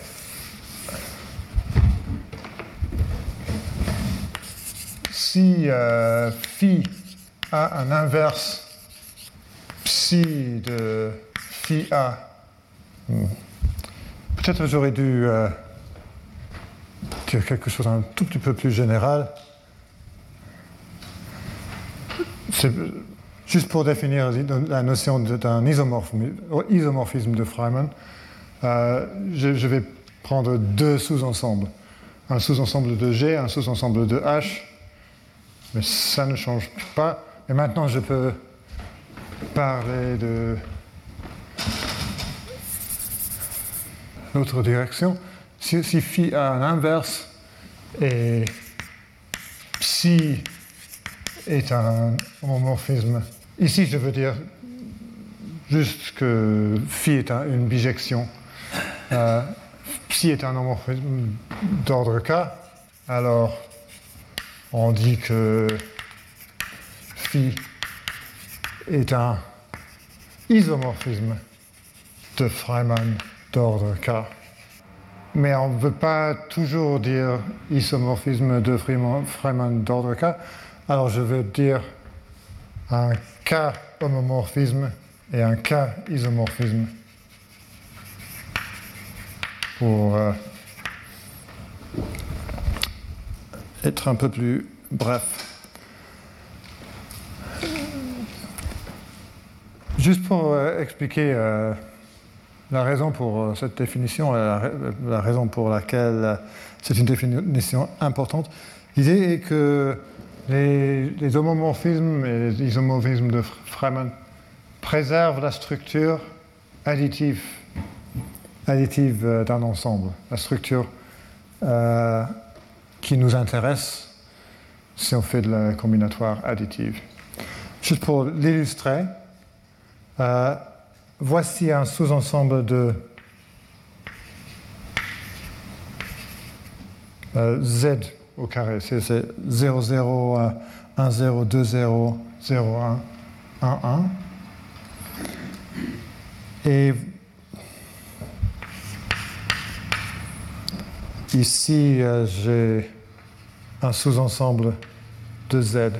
si euh, phi a un inverse psi de phi a, hmm, peut-être j'aurais dû euh, dire quelque chose un tout petit peu plus général. C'est juste pour définir la notion d'un isomorphisme, de Freiman. Euh, je, vais prendre deux sous-ensembles. Un sous-ensemble de G, un sous-ensemble de H. Mais ça ne change pas. Et maintenant, je peux parler de l'autre direction. Si, si phi a un inverse et psi est un homomorphisme, ici je veux dire juste que phi est un, une bijection. Euh, psi est un homomorphisme d'ordre K, alors on dit que phi est un isomorphisme de Freiman d'ordre K. Mais on ne veut pas toujours dire isomorphisme de Freiman d'ordre K. Alors je veux dire un K homomorphisme et un K isomorphisme pour euh, être un peu plus bref. Juste pour euh, expliquer euh, la raison pour cette définition, la, la raison pour laquelle c'est une définition importante, l'idée est que les, homomorphismes et les isomorphismes de Freiman préservent la structure additive, additive d'un ensemble, la structure euh, qui nous intéresse si on fait de la combinatoire additive. Juste pour l'illustrer, euh, voici un sous-ensemble de euh, Z au carré. C'est 0, 0, 1, 0, 2, 0, 0, 1, 1, 1. Et ici, euh, j'ai un sous-ensemble de Z.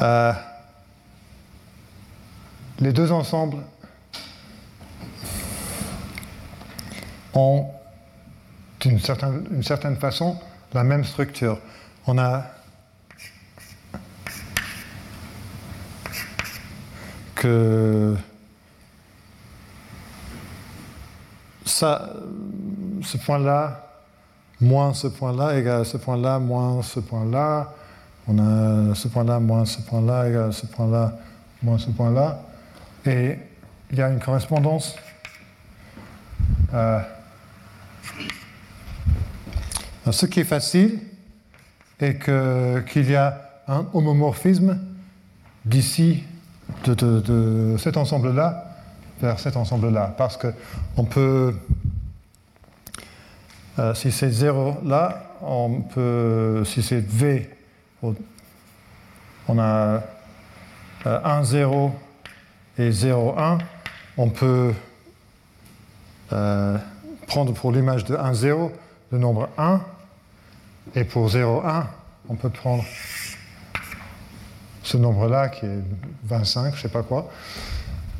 Euh, les deux ensembles ont d'une certaine, façon la même structure. On a que ça, ce point-là, moins ce point-là, égale ce point-là, moins ce point-là. On a ce point-là, moins ce point-là, égale ce point-là, moins ce point-là. Et il y a une correspondance. Euh, ce qui est facile est qu'il qu y a un homomorphisme d'ici, de, cet ensemble-là, vers cet ensemble-là. Parce qu'on peut, euh, si c'est 0 là, on si c'est V, on a euh, 1, 0 et 0, 1, on peut euh, prendre pour l'image de 1, 0 le nombre 1, et pour 0, 1, on peut prendre ce nombre-là qui est 25, je ne sais pas quoi.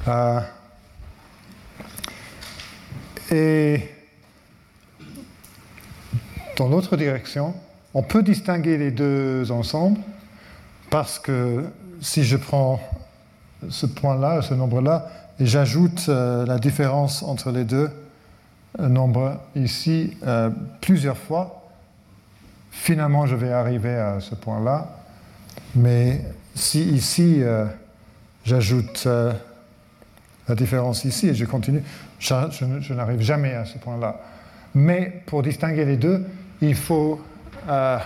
Euh, et dans l'autre direction, on peut distinguer les deux ensembles parce que si je prends ce point-là, ce nombre-là, et j'ajoute euh, la différence entre les deux euh, nombres ici plusieurs fois, finalement je vais arriver à ce point-là. Mais si ici euh, j'ajoute euh, la différence ici et je continue, je, n'arrive jamais à ce point-là. Mais pour distinguer les deux, il faut euh,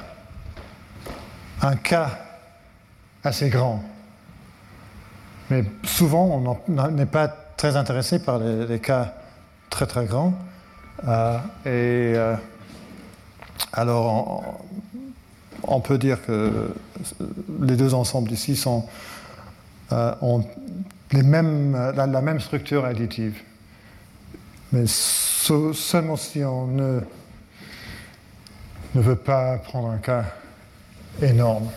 un cas assez grand. Mais souvent, on n'est pas très intéressé par les, cas très très grands. Et alors, on, peut dire que les deux ensembles ici sont, euh, ont les mêmes, la, même structure additive. Mais seulement si on ne, veut pas prendre un cas énorme.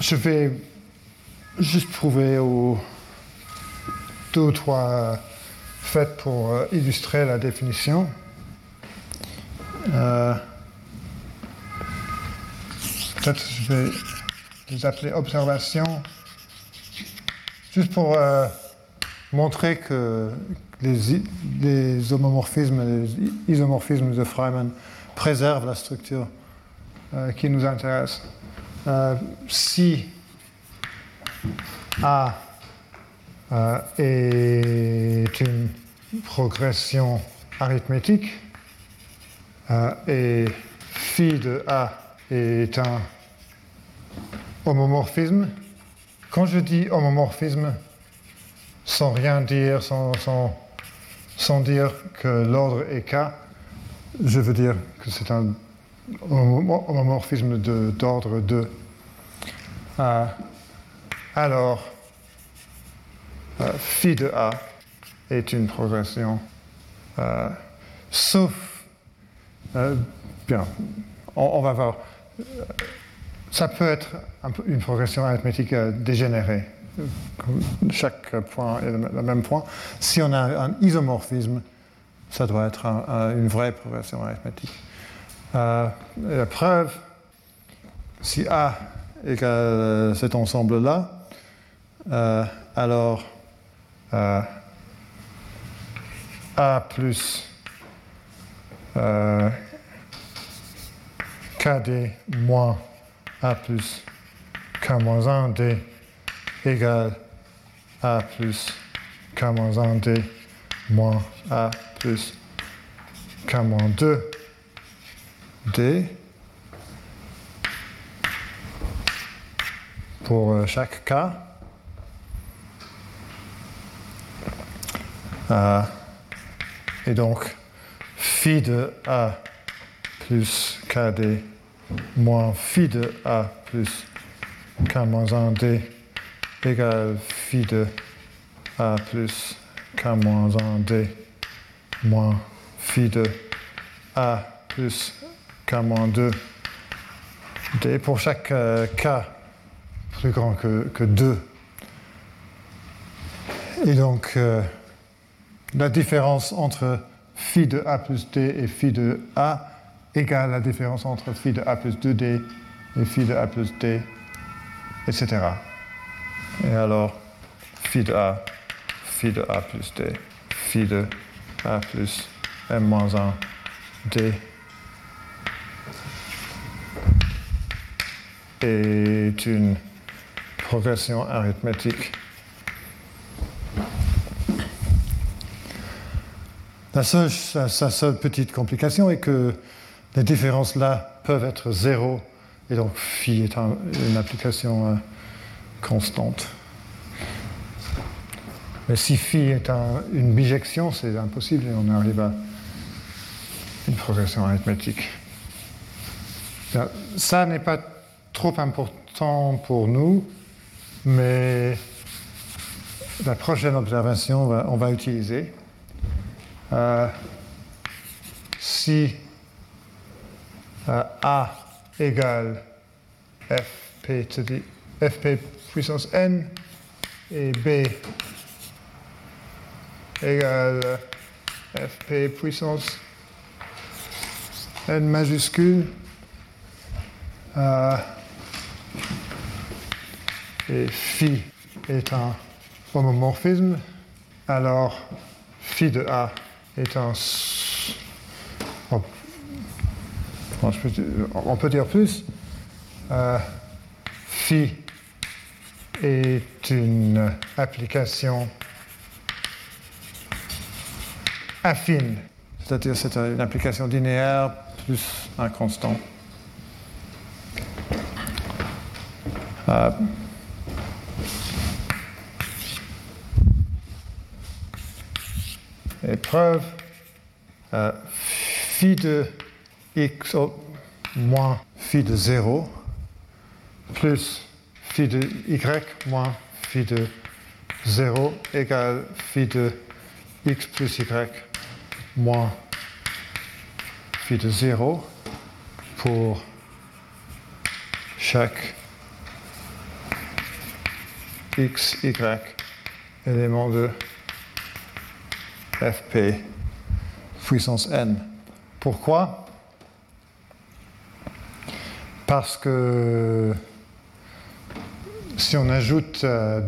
Je vais juste prouver aux deux ou trois faits pour euh, illustrer la définition. Euh, peut-être je vais les appeler observations, juste pour euh, montrer que les, les, homomorphismes, les isomorphismes de Freiman préservent la structure qui nous intéresse. si a euh, est une progression arithmétique euh, et phi de A est un homomorphisme. Quand je dis homomorphisme, sans rien dire, sans, sans, dire que l'ordre est K, je veux dire que c'est un homomorphisme d'ordre 2. Euh, alors, euh, phi de A est une progression, euh, sauf, euh, bien, on, va voir, ça peut être une progression arithmétique dégénérée. Chaque point est le même point. Si on a un isomorphisme, ça doit être une vraie progression arithmétique. la preuve, si A égale cet ensemble-là, euh, alors, euh, A plus euh, KD moins A plus K moins 1 D égale A plus K moins 1 D moins A plus K moins 2 D pour chaque K. Euh, et donc, phi de A plus KD moins phi de A plus K moins 1D égale phi de A plus K moins 1D moins phi de A plus K moins 2 D pour chaque euh, K plus grand que, que 2. Et donc, euh, la différence entre phi de a plus d et phi de a égale la différence entre phi de a plus 2d et phi de a plus d, etc. Et alors, phi de a, phi de a plus d, phi de a plus m moins 1 d est une progression arithmétique La seule, sa, seule petite complication est que les différences là peuvent être zéro, et donc phi est une application euh, constante. Mais si phi est une bijection, c'est impossible et on arrive à une progression arithmétique. ça n'est pas trop important pour nous, mais la prochaine observation, on va utiliser. Euh, si euh, A égale fp, fp puissance n et B égale fp puissance n majuscule euh, et phi est un homomorphisme, alors phi de A est un. On peut dire plus. Euh, Phi est une application affine, c'est-à-dire c'est une application linéaire plus un constant. Euh, épreuve euh, phi de x moins phi de 0 plus phi de y moins phi de 0 égale phi de x plus y moins phi de 0 pour chaque x, y élément de fp puissance n. Pourquoi? Parce que si on ajoute euh,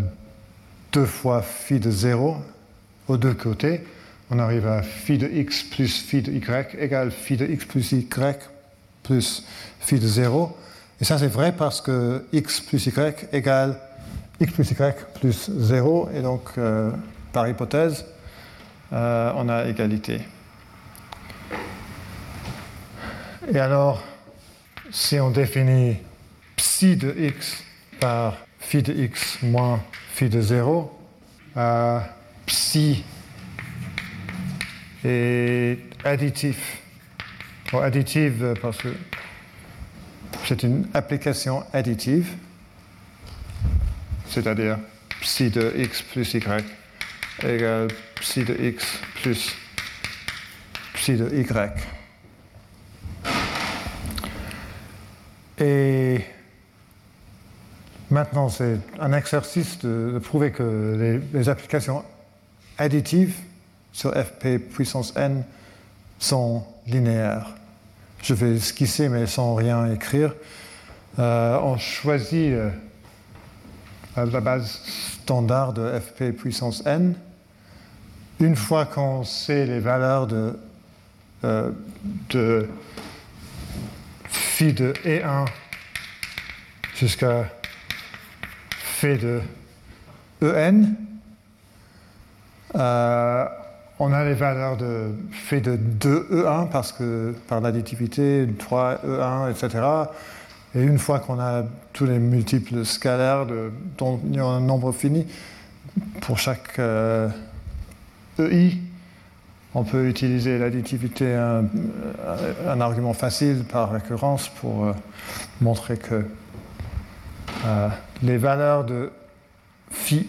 deux fois phi de 0 aux deux côtés, on arrive à phi de x plus phi de y égale phi de x plus y plus phi de 0. Et ça c'est vrai parce que x plus y égale x plus y plus 0. Et donc, euh, par hypothèse, euh, on a égalité. Et alors, si on définit psi de x par phi de x moins phi de 0, euh, psi est additif. Bon, additive parce que c'est une application additive, c'est-à-dire psi de x plus y égale psi de x plus psi de y. Et maintenant, c'est un exercice de, prouver que les, applications additives sur fp puissance n sont linéaires. Je vais esquisser, mais sans rien écrire. Euh, on choisit euh, la base standard de fp puissance n. Une fois qu'on sait les valeurs de, euh, de phi de E1 jusqu'à phi de En, euh, on a les valeurs de phi de 2E1 parce que par l'additivité, 3E1, etc. Et une fois qu'on a tous les multiples scalaires de, dont il y a un nombre fini pour chaque euh, e on peut utiliser l'additivité, un, argument facile par récurrence pour euh, montrer que euh, les valeurs de phi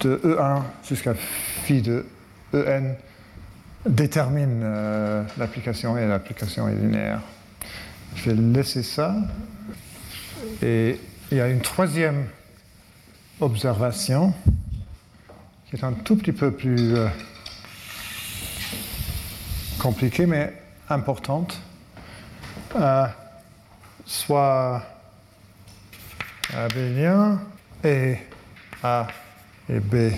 de E1 jusqu'à phi de En déterminent euh, l'application et l'application est linéaire. Je vais laisser ça. Et il y a une troisième observation qui est un tout petit peu plus compliquée mais importante, euh, soit abélien et A et B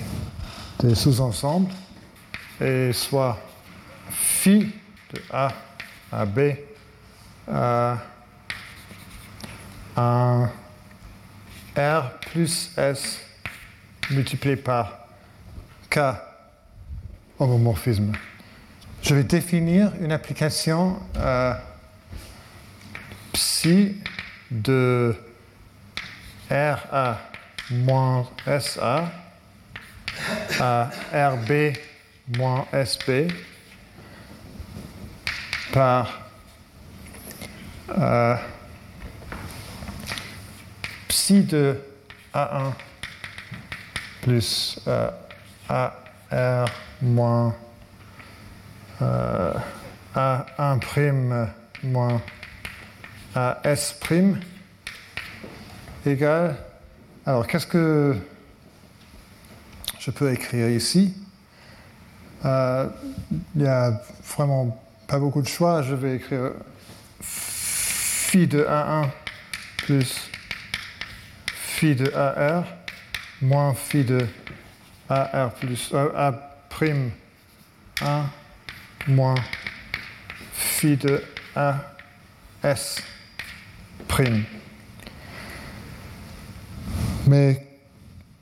des sous-ensembles, et soit phi de A à B à un R plus S multiplié par K homomorphisme. Je vais définir une application euh, psi de RA moins SA à RB moins SB par euh, psi de A1 plus euh, AR moins euh, A1' moins AS' égale. Alors, qu'est-ce que je peux écrire ici? Euh, Il n'y a vraiment pas beaucoup de choix. Je vais écrire phi de A1 plus phi de AR moins phi de AR plus A' 1 moins phi de AS prime. Mais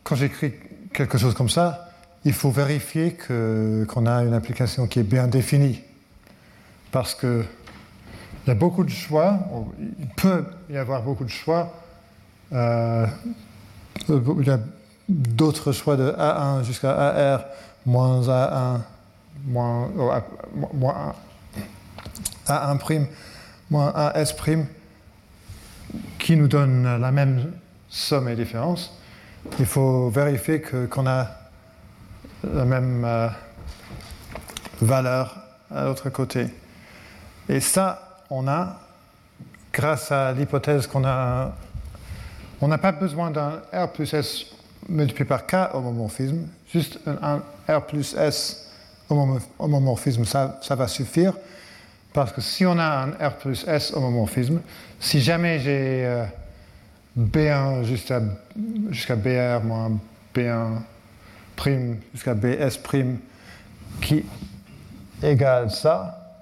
quand j'écris quelque chose comme ça, il faut vérifier qu'on a une application qui est bien définie. Parce que il y a beaucoup de choix, il peut y avoir beaucoup de choix, Euh, il y a d'autres choix de A1 jusqu'à AR moins A1 moins, A, moins A1 prime moins AS prime qui nous donne la même somme et différence. Il faut vérifier qu'on a la même euh, valeur à l'autre côté. Et ça, on a, grâce à l'hypothèse qu'on a, on n'a pas besoin d'un R plus S multiplié par K homomorphisme, juste un, R plus S homomorphisme, ça, ça va suffire. Parce que si on a un R plus S homomorphisme, si jamais j'ai euh, B1 jusqu'à BR moins B1 prime jusqu'à BS prime qui égale ça,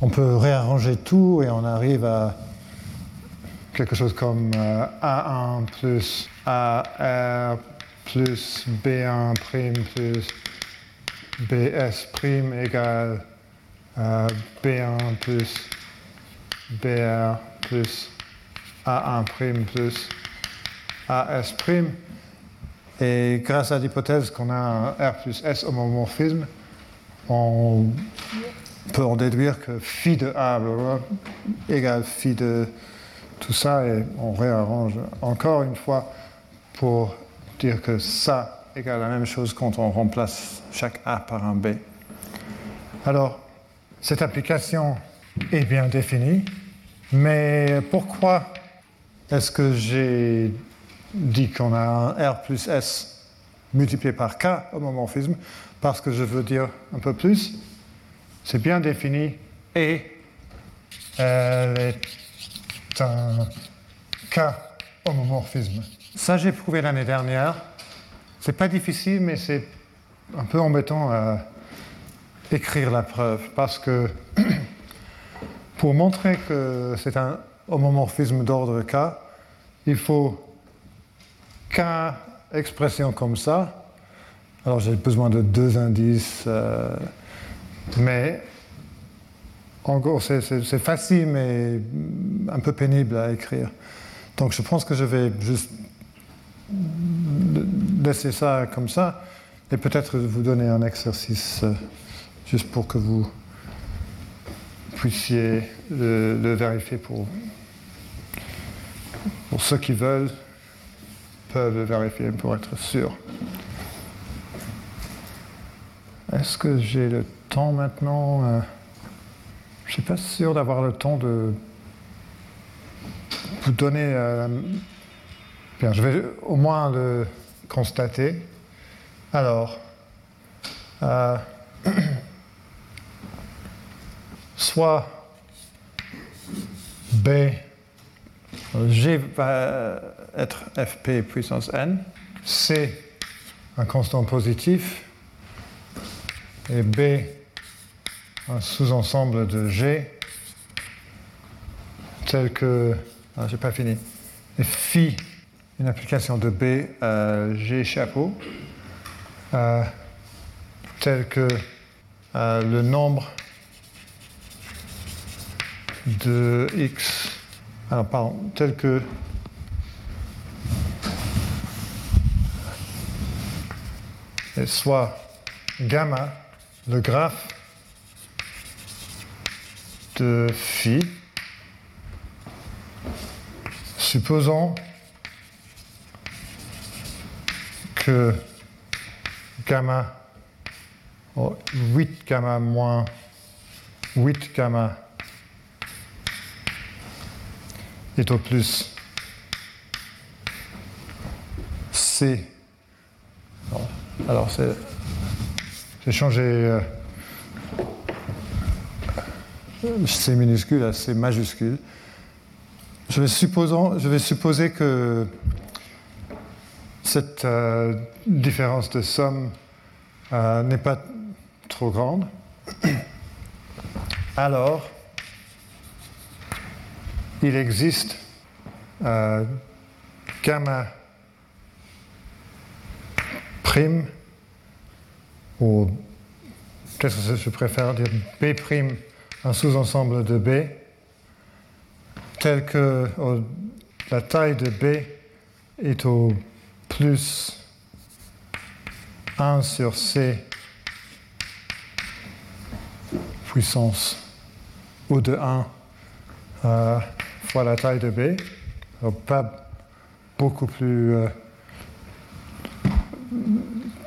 on peut réarranger tout et on arrive à quelque chose comme euh, A1 plus AR plus B1 prime plus BS prime égale euh, B1 plus BR plus A1 prime plus AS prime. Et grâce à l'hypothèse qu'on a un R plus S homomorphisme, on peut en déduire que phi de A égale phi de tout ça et on réarrange encore une fois pour dire que ça égale la même chose quand on remplace chaque A par un B. Alors, cette application est bien définie, mais pourquoi est-ce que j'ai dit qu'on a un R plus S multiplié par K homomorphisme Parce que je veux dire un peu plus? C'est bien défini et elle est un K homomorphisme. Ça, j'ai prouvé l'année dernière. C'est pas difficile, mais c'est un peu embêtant à écrire la preuve parce que pour montrer que c'est un homomorphisme d'ordre K, il faut K expression comme ça. Alors j'ai besoin de deux indices, euh, mais en gros c'est facile mais un peu pénible à écrire. Donc je pense que je vais juste laisser ça comme ça et peut-être vous donner un exercice. Euh, juste pour que vous puissiez le, vérifier pour, pour ceux qui veulent peuvent le vérifier pour être sûr. Est-ce que j'ai le temps maintenant euh, Je ne suis pas sûr d'avoir le temps de vous donner... Euh, bien, je vais au moins le constater. Alors, euh, soit B, G va être Fp puissance n, C un constant positif, et B un sous-ensemble de G tel que. Ah, j'ai pas fini. Phi, une application de B à G chapeau, euh, tel que euh, le nombre de x, alors pardon, tel que soit gamma, le graphe de phi, supposons que gamma, 8 gamma moins 8 gamma est au plus C. Alors, j'ai changé euh, C minuscule à C majuscule. Je vais, supposer que cette euh, différence de somme euh, n'est pas trop grande. Alors, il existe euh, gamma prime, ou peut-être je préfère dire? B prime, un sous-ensemble de B, tel que la taille de B est au plus 1 sur C puissance O de 1 euh, fois la taille de B. Pas beaucoup plus euh,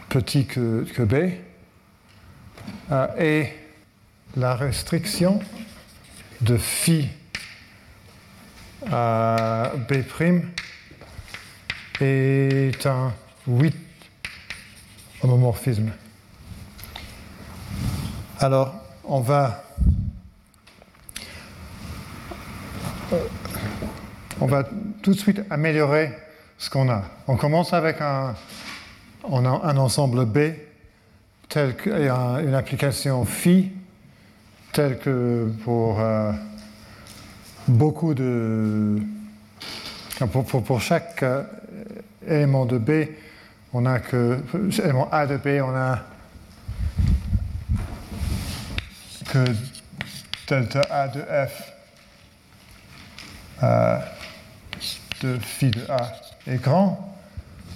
petit que, que B. Euh, et la restriction de phi à B' est un 8 homomorphisme. Alors, on va, tout de suite améliorer ce qu'on a. On commence avec un, ensemble B tel que, une application phi telle que pour euh, beaucoup de pour, pour, pour chaque euh, élément de B, on a que élément A de B, on a que delta A de F euh, de phi de A est grand.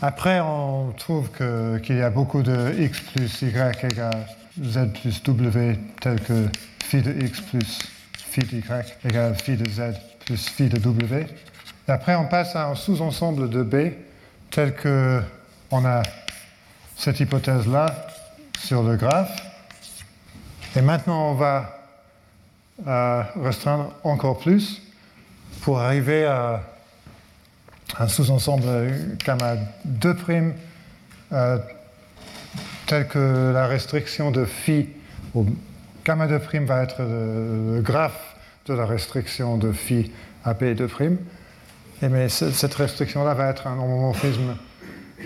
Après, on trouve qu'il y a beaucoup de x plus y égale z plus w, tel que phi de x plus phi de y égale phi de z plus phi de w. Et après, on passe à un sous-ensemble de B, tel que on a cette hypothèse-là sur le graphe. Et maintenant, on va euh, restreindre encore plus pour arriver à un sous-ensemble gamma 2' euh, tel que la restriction de phi au gamma 2' va être le, graphe de la restriction de phi à B2'. Et mais cette restriction-là va être un homomorphisme,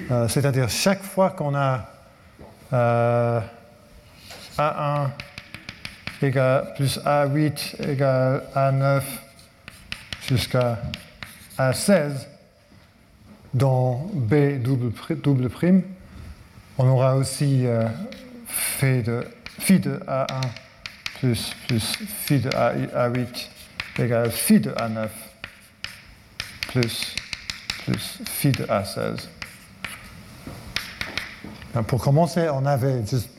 euh, c'est-à-dire chaque fois qu'on a euh, A1 égale plus A8 égale A9 jusqu'à A16, dans B double, prime, on aura aussi euh, de, phi de A1 plus, plus phi de A8 égale phi de A9 plus, plus phi de A16. pour commencer, on avait juste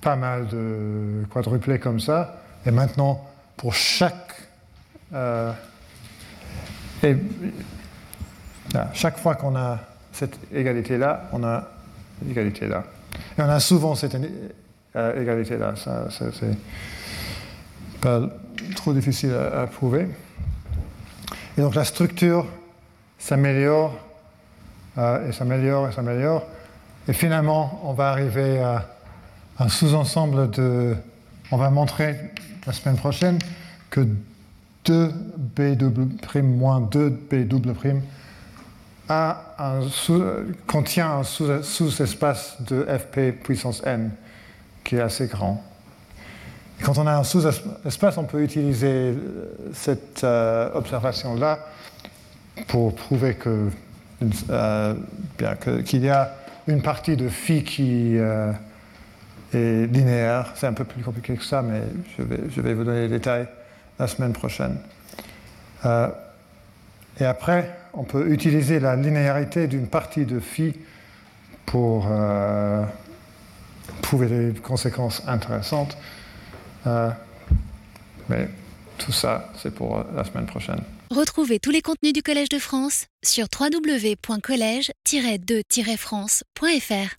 pas mal de quadruplés comme ça. Et maintenant, pour chaque. Euh, et, chaque fois qu'on a cette égalité-là, on a l'égalité-là. Et on a souvent cette euh, égalité-là. Pas trop difficile à, prouver. Et donc la structure s'améliore euh, et s'améliore et s'améliore. Et finalement, on va arriver à un sous-ensemble de... On va montrer la semaine prochaine que 2b' moins 2b' a un contient un sous-espace de fp puissance n qui est assez grand. Quand on a un sous-espace, on peut utiliser cette euh, observation-là pour prouver euh, qu'il y a une partie de phi qui euh, est linéaire. C'est un peu plus compliqué que ça, mais je vais, vous donner les détails la semaine prochaine. et après, on peut utiliser la linéarité d'une partie de phi pour euh, prouver des conséquences intéressantes. Euh, mais tout ça, c'est pour la semaine prochaine. Retrouvez tous les contenus du Collège de France sur www.colège-2-france.fr.